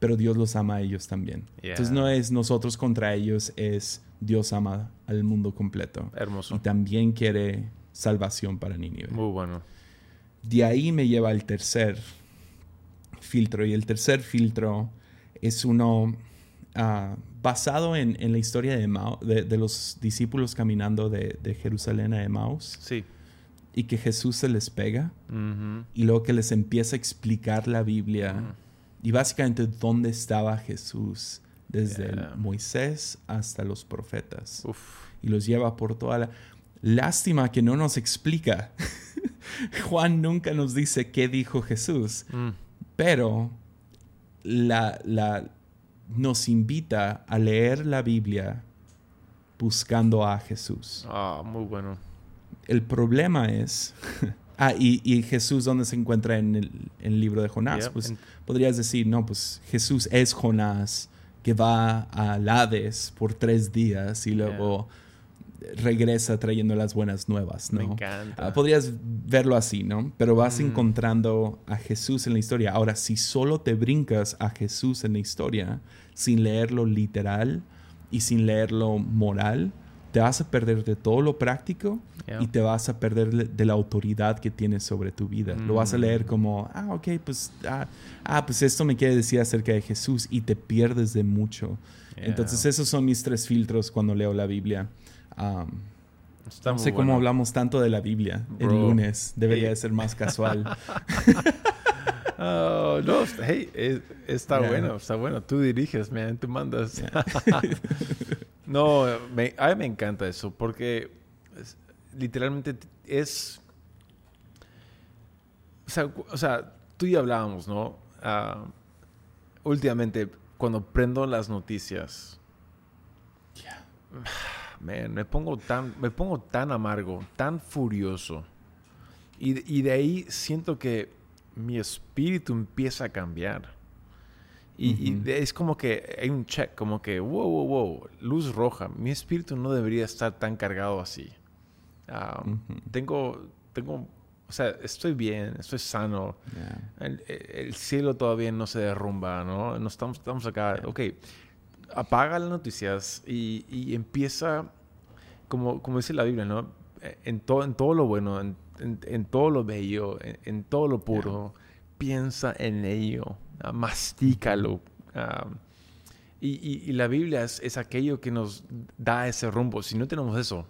pero Dios los ama a ellos también. Yeah. Entonces no es nosotros contra ellos, es Dios ama al mundo completo. Hermoso. Y también quiere salvación para Nínive. Muy bueno. De ahí me lleva al tercer filtro. Y el tercer filtro es uno ah, basado en, en la historia de, Emau- de, de los discípulos caminando de, de Jerusalén a Emmaus. Sí. Y que Jesús se les pega. Ujú. Y luego que les empieza a explicar la Biblia. Y básicamente dónde estaba Jesús. Desde Yeah. Moisés hasta los profetas Uf. y los lleva por toda la... Lástima que no nos explica. Juan nunca nos dice qué dijo Jesús, Mm. pero la, la- nos invita a leer la Biblia buscando a Jesús. Ah, muy bueno. El problema es... ah, y, y Jesús, ¿dónde se encuentra en el, en el libro de Jonás? Yeah, Pues podrías decir, no, pues Jesús es Jonás que va a Hades por tres días y luego regresa trayendo las buenas nuevas, ¿no? Me encanta. Ah, podrías verlo así, ¿no? Pero vas Mm. encontrando a Jesús en la historia. Ahora, si solo te brincas a Jesús en la historia sin leerlo literal y sin leerlo moral, te vas a perder de todo lo práctico Yeah. y te vas a perder de- la autoridad que tienes sobre tu vida. Lo vas a Mm. leer como, ah, ok, pues, ah, ah, pues esto me quiere decir acerca de Jesús y te pierdes de mucho. Yeah. Entonces, esos son mis tres filtros cuando leo la Biblia. Um, no sé cómo bueno. hablamos tanto de la Biblia el lunes. Debería Eh. de ser más casual. Oh, no, hey, está Yeah. bueno, está bueno. Tú diriges, man, tú mandas. Yeah. no, me, a mí me encanta eso porque es- literalmente es... O sea, cu- o sea, tú y hablábamos, ¿no? Ah, últimamente, cuando prendo las noticias, man, me pongo tan, me pongo tan amargo, tan furioso. Y, de- y de ahí siento que mi espíritu empieza a cambiar. Y, es como que hay un check, como que, wow, wow, wow, luz roja. Mi espíritu no debería estar tan cargado así. Tengo, tengo, o sea, estoy bien, estoy sano. Yeah. El, el cielo todavía no se derrumba, ¿no? No estamos, estamos acá. Ok, apaga las noticias y, y empieza, como, como dice la Biblia, ¿no? En, todo, en todo lo bueno, en, en- en todo lo bello, en, todo lo puro, piensa en ello, ah, mastícalo. ah, y, y- y la Biblia es, es aquello que nos da ese rumbo. Si no tenemos eso,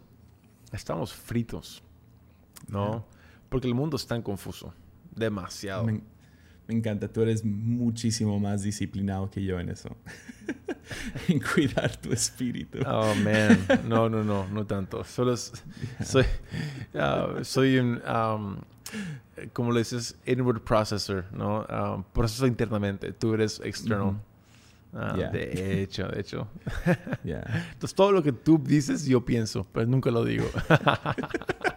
estamos fritos, ¿no? Yeah. Porque el mundo es tan confuso, demasiado. Me, me encanta. Tú eres muchísimo más disciplinado que yo en eso. en cuidar tu espíritu. Oh, man. No, no, no, no tanto. Solo soy, ah, soy un, um, como le dices, inward processor, ¿no? Um, proceso internamente. Tú eres external. Ujú. Ah, Yeah. De hecho, de hecho. Yeah. Entonces, todo lo que tú dices, yo pienso, pero nunca lo digo.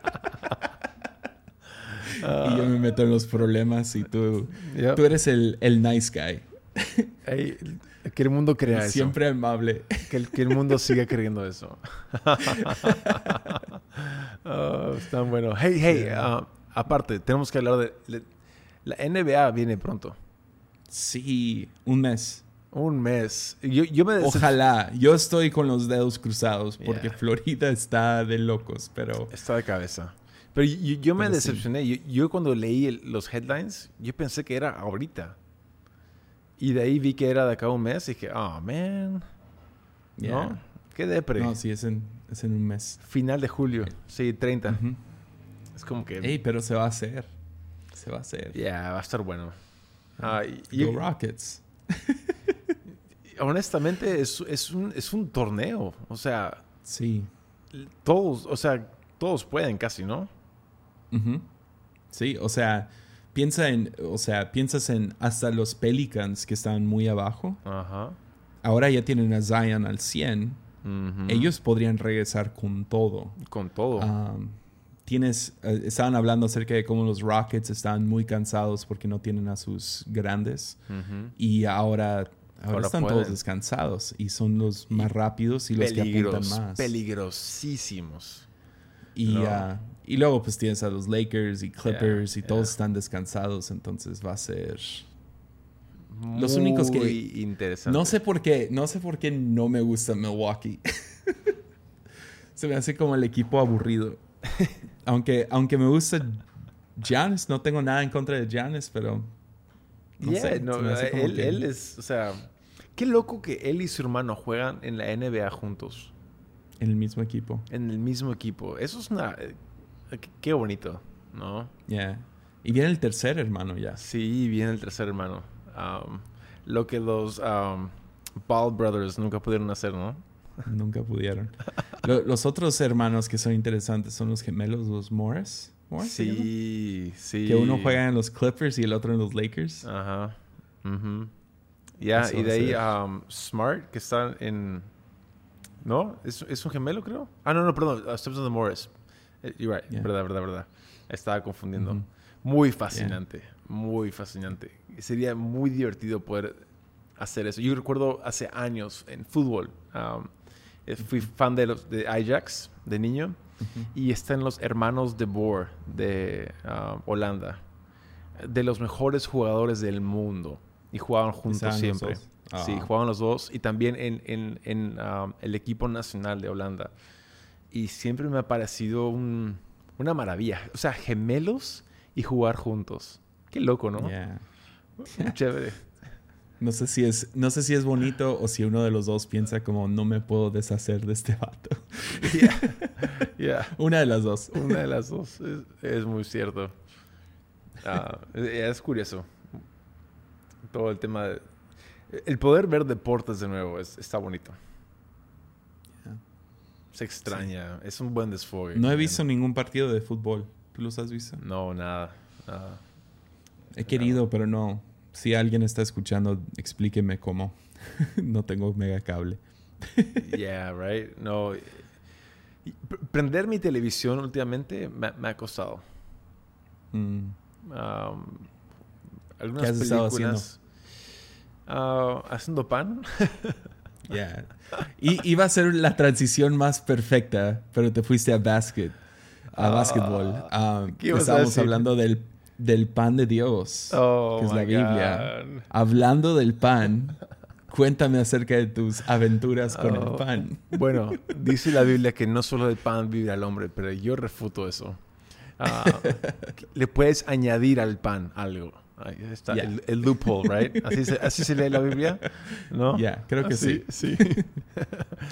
y yo me meto en los problemas y tú, Yep. tú eres el, el nice guy. Que el mundo crea eso. Siempre amable. Que el, que el mundo siga creyendo eso. Oh, bueno. Hey, hey, ah, aparte, tenemos que hablar de, La NBA viene pronto. Sí, un mes. Un mes. Yo, yo me Ojalá. Yo estoy con los dedos cruzados porque Yeah. Florida está de locos, pero Está de cabeza. Pero yo, yo me Pero sí. decepcioné. Yo, yo cuando leí el- los headlines, yo pensé que era ahorita. Y de ahí vi que era de acá a un mes y dije, oh, man. Yeah. ¿No? Qué depre. no, sí, es en, es en un mes. Final de julio. Sí, 30. Ujú. Es como que... Ey, pero se va a hacer. Se va a hacer. Yeah, va a estar bueno. Y- y- Go Rockets. honestamente, es, es, un, es un torneo. O sea, Sí. todos, o sea, todos pueden casi, ¿no? Ujú. Sí, o sea, piensa en, o sea, piensas en hasta los Pelicans que están muy abajo. Ajá. Ahora ya tienen a Zion al 100. Ujú. Ellos podrían regresar con todo. Con todo. Um, tienes, eh, estaban hablando acerca de cómo los Rockets están muy cansados porque no tienen a sus grandes. Y ahora Ahora, Ahora están pueden. todos descansados y son los más rápidos y los que apuntan más. peligrosísimos. Y, No. ah, y luego pues tienes a los Lakers y Clippers y yeah. todos están descansados, entonces va a ser... Los únicos que- Muy interesante. No sé por qué, no sé por qué no me gusta Milwaukee. Se me hace como el equipo aburrido. aunque, aunque me gusta Giannis, no tengo nada en contra de Giannis, pero no Yeah, sé. no, él, que- él es, o sea, qué loco que él y su hermano juegan en la NBA juntos, en el mismo equipo. en el mismo equipo. Eso es una, qué- bonito, ¿no? Yeah. Y viene el tercer hermano ya. Sí, viene el tercer hermano. Um, lo que los um, Ball Brothers nunca pudieron hacer, ¿no? Nunca pudieron. Lo- los otros hermanos que son interesantes son los gemelos, los Morris. Sí, sí. Que uno juega en los Clippers y el otro en los Lakers. Ajá. ujú. Ya, Eso y de ahí um, Smart, que está en... ¿No? ¿Es, es un gemelo, creo? Ah, no, no, perdón. Uh, Steps on the Morris. Eh, You're right. Yeah. Verdad, verdad, verdad. Estaba confundiendo. Ujú. Muy fascinante. Muy fascinante. Sería muy divertido poder hacer eso. Yo recuerdo hace años en fútbol. um, eh, fui fan de, los, de Ajax de niño. Y están los hermanos de Boer de um, Holanda. De los mejores jugadores del mundo. Y jugaban juntos siempre. Sí, jugaban los dos. Y también en, en- en, um, el equipo nacional de Holanda. Y siempre me ha parecido un- una maravilla. O sea, gemelos y jugar juntos. Qué loco, ¿no? Yeah. Chévere. No sé si es, no sé si es bonito o si uno de los dos piensa como no me puedo deshacer de este vato. Yeah. Yeah. Una de las dos. Una de las dos. Es, es muy cierto. Ah, es, es curioso. Todo el tema de... El poder ver deportes de nuevo es- está bonito. Se extraña. Es un buen desfogue. No he visto ningún partido de fútbol. ¿Tú los has visto? No, nada. nada. He querido, pero no. Si alguien está escuchando, explíqueme cómo. no tengo mega cable. Yeah, right. No. Prender mi televisión últimamente me, me ha costado. Mm. Um, algunas ¿Qué has estado películas. Ah, haciendo pan. Yeah. Y iba a ser la transición más perfecta, pero te fuiste a basket, a Ah, básquetbol. Ah, ¿qué ibas a estábamos hablando del, del pan de Dios, Oh, que es la Biblia. God. Hablando del pan, cuéntame acerca de tus aventuras con el Oh. pan. Bueno, dice la Biblia que no solo del pan vive el hombre, pero yo refuto eso. Ah, le puedes añadir al pan algo. Ahí está Yeah. el, el loophole, right? Así se, así se lee la Biblia, ¿no? Ya, creo que Así, sí. Sí.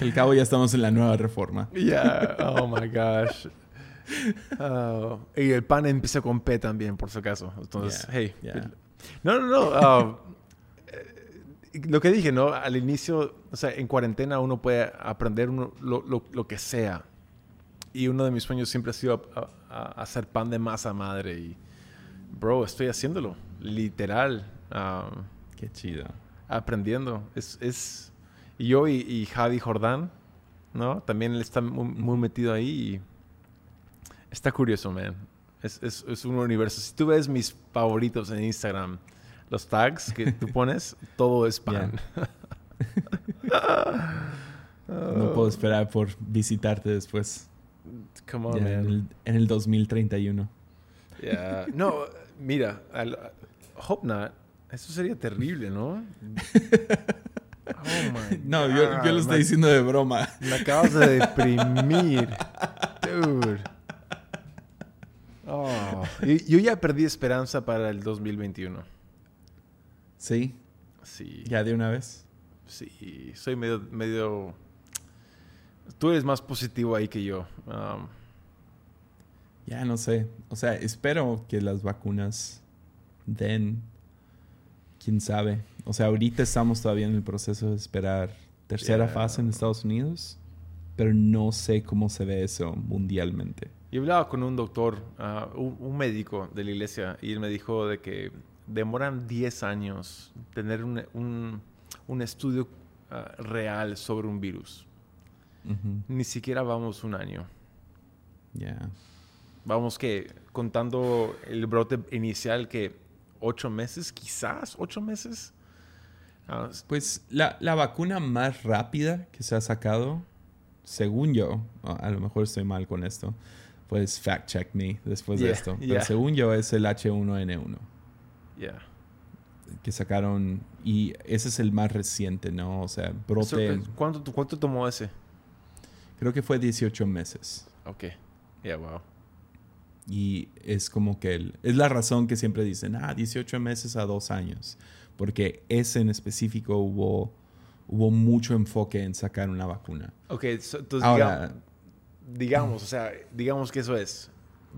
Al cabo ya estamos en la nueva reforma. Yeah. Oh my gosh. Oh, y el pan empieza con P también, por si acaso. Entonces, Yeah, hey. yeah. No, no, no. eh, lo que dije, ¿no? Al inicio, o sea, en cuarentena uno puede aprender uno- lo, lo- lo que sea. Y uno de mis sueños siempre ha sido a- a- hacer pan de masa madre. Y, bro, estoy haciéndolo. Literal. Qué chido. aprendiendo. Es, es... Y yo y, y Javi Jordán, ¿no? También él está muy, muy metido ahí y está curioso, man. Es, es, es un universo. Si tú ves mis favoritos en Instagram, los tags que tú pones, todo es pan. No puedo esperar por visitarte después. Come on, en, el, en el 2031. Yeah. No, mira, al- Hope Not, eso sería terrible, ¿no? Oh my No, yo, yo lo estoy me- diciendo de broma. Me acabas de deprimir. Dude. Oh, yo ya perdí esperanza para el 2021. Sí, Sí. ya de una vez. Sí, soy medio, medio... Tú eres más positivo ahí que yo. Um, Ya no sé. O sea, espero que las vacunas den. Quién sabe. O sea, ahorita estamos todavía en el proceso de esperar tercera Yeah. fase en Estados Unidos. Pero no sé cómo se ve eso mundialmente. Yo hablaba con un doctor, ah, un, médico de la iglesia, y él me dijo de que demoran 10 años tener un, un- un estudio ah, real sobre un virus. Ujú. Ni siquiera vamos un año. Ya. Vamos que contando el brote inicial que ocho meses, quizás ocho meses. Ah, Pues la, la vacuna más rápida que se ha sacado, según yo, a lo mejor estoy mal con esto, pues fact check me después de esto. yeah. Pero según yo es el H1N1 yeah. que sacaron y ese es el más reciente, ¿no? O sea, brote, eh, ¿cuánto, ¿Cuánto tomó ese? creo que fue 18 meses. Ok. Yeah, wow. Y es como que el- es la razón que siempre dicen, ah, 18 meses a dos años. Porque ese en específico hubo, hubo mucho enfoque en sacar una vacuna. Ok, so- entonces Ahora, diga- digamos, o sea, digamos que eso es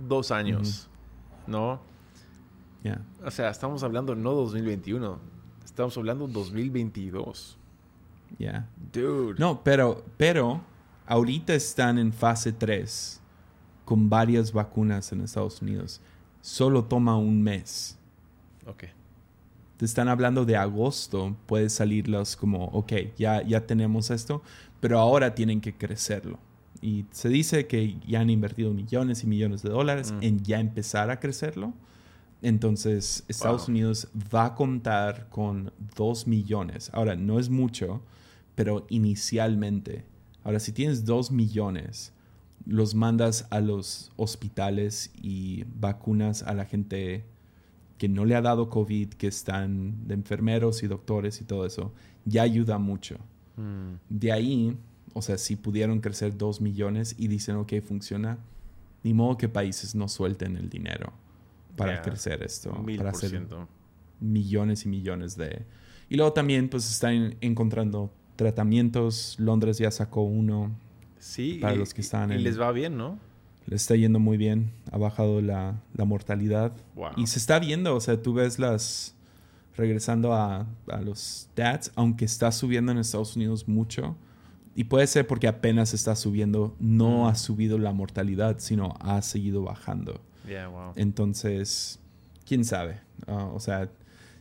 dos años, ¿no? ya. O sea, estamos hablando no 2021, estamos hablando 2022. ya. Dude. No, pero, pero ahorita están en fase 3 con varias vacunas en Estados Unidos. Solo toma un mes. Ok. Te están hablando de agosto, puede salirlos como, ok, ya, ya tenemos esto, pero ahora tienen que crecerlo. Y se dice que ya han invertido millones y millones de dólares Mm. en ya empezar a crecerlo. Entonces, Estados Wow. Unidos va a contar con 2 millones. Ahora, no es mucho, pero inicialmente. Ahora, si tienes 2 millones, los mandas a los hospitales y vacunas a la gente que no le ha dado COVID, que están de enfermeros y doctores y todo eso, ya ayuda mucho. Mm, De ahí, o sea, si pudieron crecer 2 millones y dicen, ok, funciona, ni modo que países no suelten el dinero para Yeah. crecer esto, para hacer millones y millones de... Y luego también, pues, están encontrando tratamientos. Londres ya sacó uno. Sí, Para y, los que están y en- les va bien, ¿no? Le está yendo muy bien. Ha bajado la, la mortalidad. Wow. Y se está viendo, o sea, tú ves las... Regresando a, a los stats, aunque está subiendo en Estados Unidos mucho, y puede ser porque apenas está subiendo, no Mm. ha subido la mortalidad, sino ha seguido bajando. Yeah, wow. Entonces, quién sabe. Ah, o sea,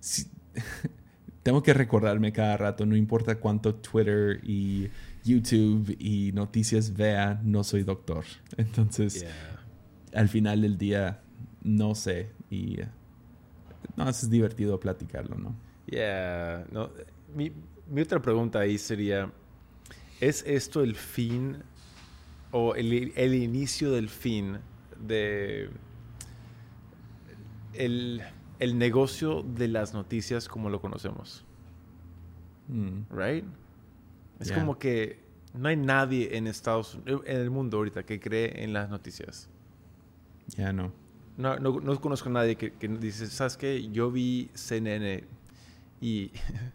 si- tengo que recordarme cada rato, no importa cuánto Twitter y YouTube y noticias vea, no soy doctor. Entonces, Yeah. al final del día, no sé. Y eh, no, es divertido platicarlo, ¿no? Yeah, no, mi, mi otra pregunta ahí sería, ¿es esto el fin o el, el inicio del fin de el, el negocio de las noticias como lo conocemos? Mm, Right? Es Yeah. como que no hay nadie en Estados en el mundo ahorita que cree en las noticias. ya no. No, no, no conozco a nadie que, que dice, ¿sabes qué? Yo vi CNN y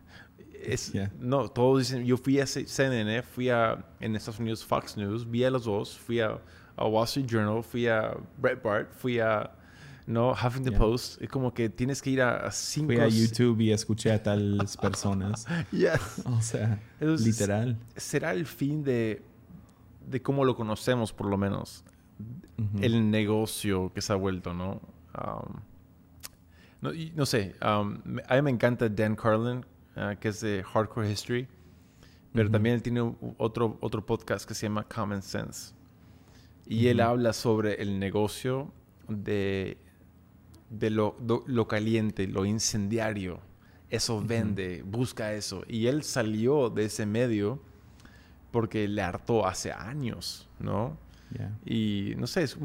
es, Yeah. no, todos dicen, yo fui a CNN, fui a, en Estados Unidos, Fox News, vi a los dos, fui a, a Wall Street Journal, fui a Breitbart, fui a, no, Huffington Yeah. Post. Es como que tienes que ir a, a cinco... Fui a YouTube y escuché a tales personas. Yes. O sea, literal. ¿Será el fin de, de cómo lo conocemos, por lo menos? El negocio que se ha vuelto, ¿no? Um, no, sé, um, a mí me encanta Dan Carlin, ah, que es de Hardcore History, pero también él tiene otro, otro podcast que se llama Common Sense. Y él habla sobre el negocio de, de lo, do- lo caliente, lo incendiario. Eso vende, busca eso. Y él salió de ese medio porque le hartó hace años, ¿no? Y no sé, es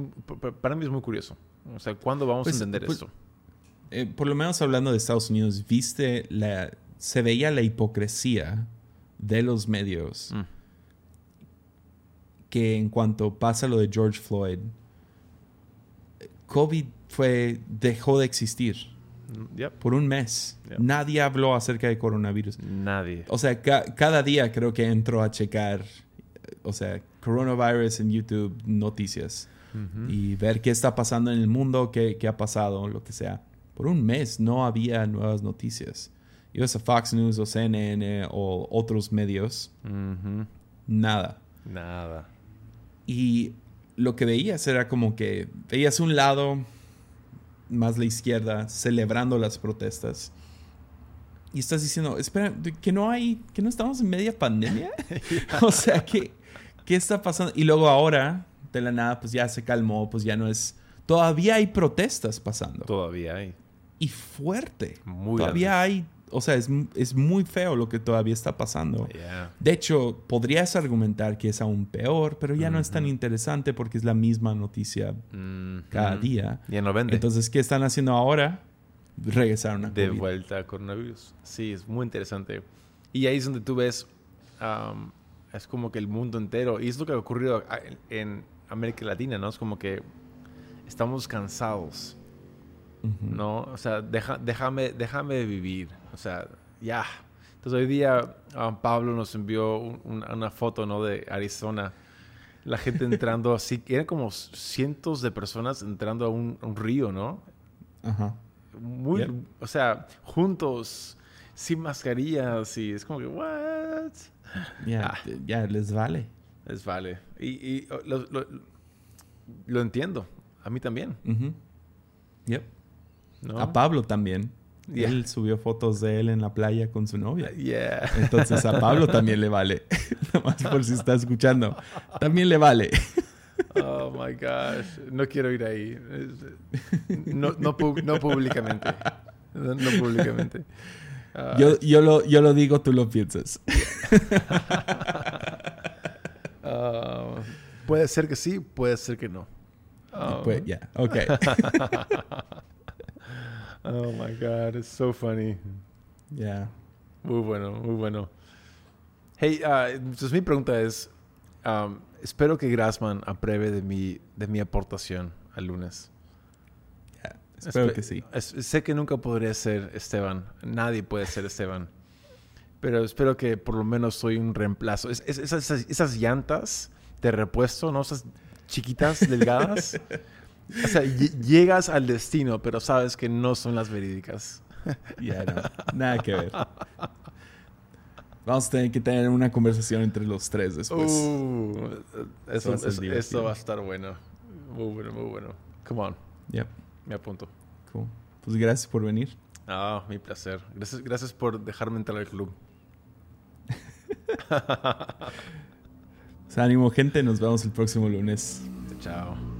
para mí es muy curioso. O sea, ¿cuándo vamos Pues, a entender pues, esto? eh, por lo menos hablando de Estados Unidos, viste la, se veía la hipocresía de los medios Mm. que en cuanto pasa lo de George Floyd, COVID fue dejó de existir Yep. por un mes. Yep. Nadie habló acerca de coronavirus. Nadie. O sea, ca- cada día creo que entro a checar, o sea, coronavirus en YouTube, noticias. Y ver qué está pasando en el mundo, qué, qué ha pasado, lo que sea. Por un mes no había nuevas noticias. Ibas a Fox News o CNN o otros medios, nada. Nada. Y lo que veías era como que veías un lado, más la izquierda, celebrando las protestas. Y estás diciendo, espera, que no hay, que no estamos en media pandemia. o sea, ¿qué, ¿qué está pasando? Y luego ahora, de la nada, pues ya se calmó, pues ya no es... Todavía hay protestas pasando. Todavía hay. Y fuerte. Muy Todavía hay, o sea, es, es muy feo lo que todavía está pasando. De hecho, podrías argumentar que es aún peor, pero ya no es tan interesante porque es la misma noticia cada día. Ya no vende. Entonces, ¿qué están haciendo ahora? Regresaron a De vuelta a coronavirus. Sí, es muy interesante. Y ahí es donde tú ves, es como que el mundo entero, y es lo que ha ocurrido en América Latina, ¿no? Es como que estamos cansados ¿no? O sea, déjame, déjame vivir, o sea, ya. Entonces hoy día ah, Pablo nos envió una foto, ¿no? De Arizona, la gente entrando así, eran como cientos de personas entrando a un, río, ¿no? Ajá. Muy, o sea, juntos, sin mascarillas y es como que, what? Ya, ah. ya les vale. Les vale. Y, lo, entiendo. A mí también. Yep. A Pablo también. Y Él subió fotos de él en la playa con su novia. Entonces a Pablo también le vale. Nomás por si está escuchando. También le vale. Oh my gosh. No quiero ir ahí. No, no, públicamente. No, públicamente. yo, yo, lo, yo lo digo, tú lo piensas. Uh, puede ser que sí, puede ser que no. pues, ya, ok. Oh my God, it's so funny. Yeah. Muy bueno, muy bueno. Hey, uh, entonces mi pregunta es: um, espero que Grassman apruebe de mi, de mi aportación al lunes. Yeah, espero que sí. sé que nunca podré ser Esteban. Nadie puede ser Esteban. Pero espero que por lo menos soy un reemplazo. esas, esas, llantas de repuesto, ¿no? Esas chiquitas, delgadas. O sea, llegas al destino, pero sabes que no son las verídicas. Ya, no. Nada que ver. Vamos a tener que tener una conversación entre los tres después. Uh, eso, va a estar bueno. Muy bueno, muy bueno. Come on. Yep. Me apunto. Cool. Pues gracias por venir. Ah, mi placer. Gracias, gracias por dejarme entrar al club. ánimo, gente. Nos vemos el próximo lunes. Chao.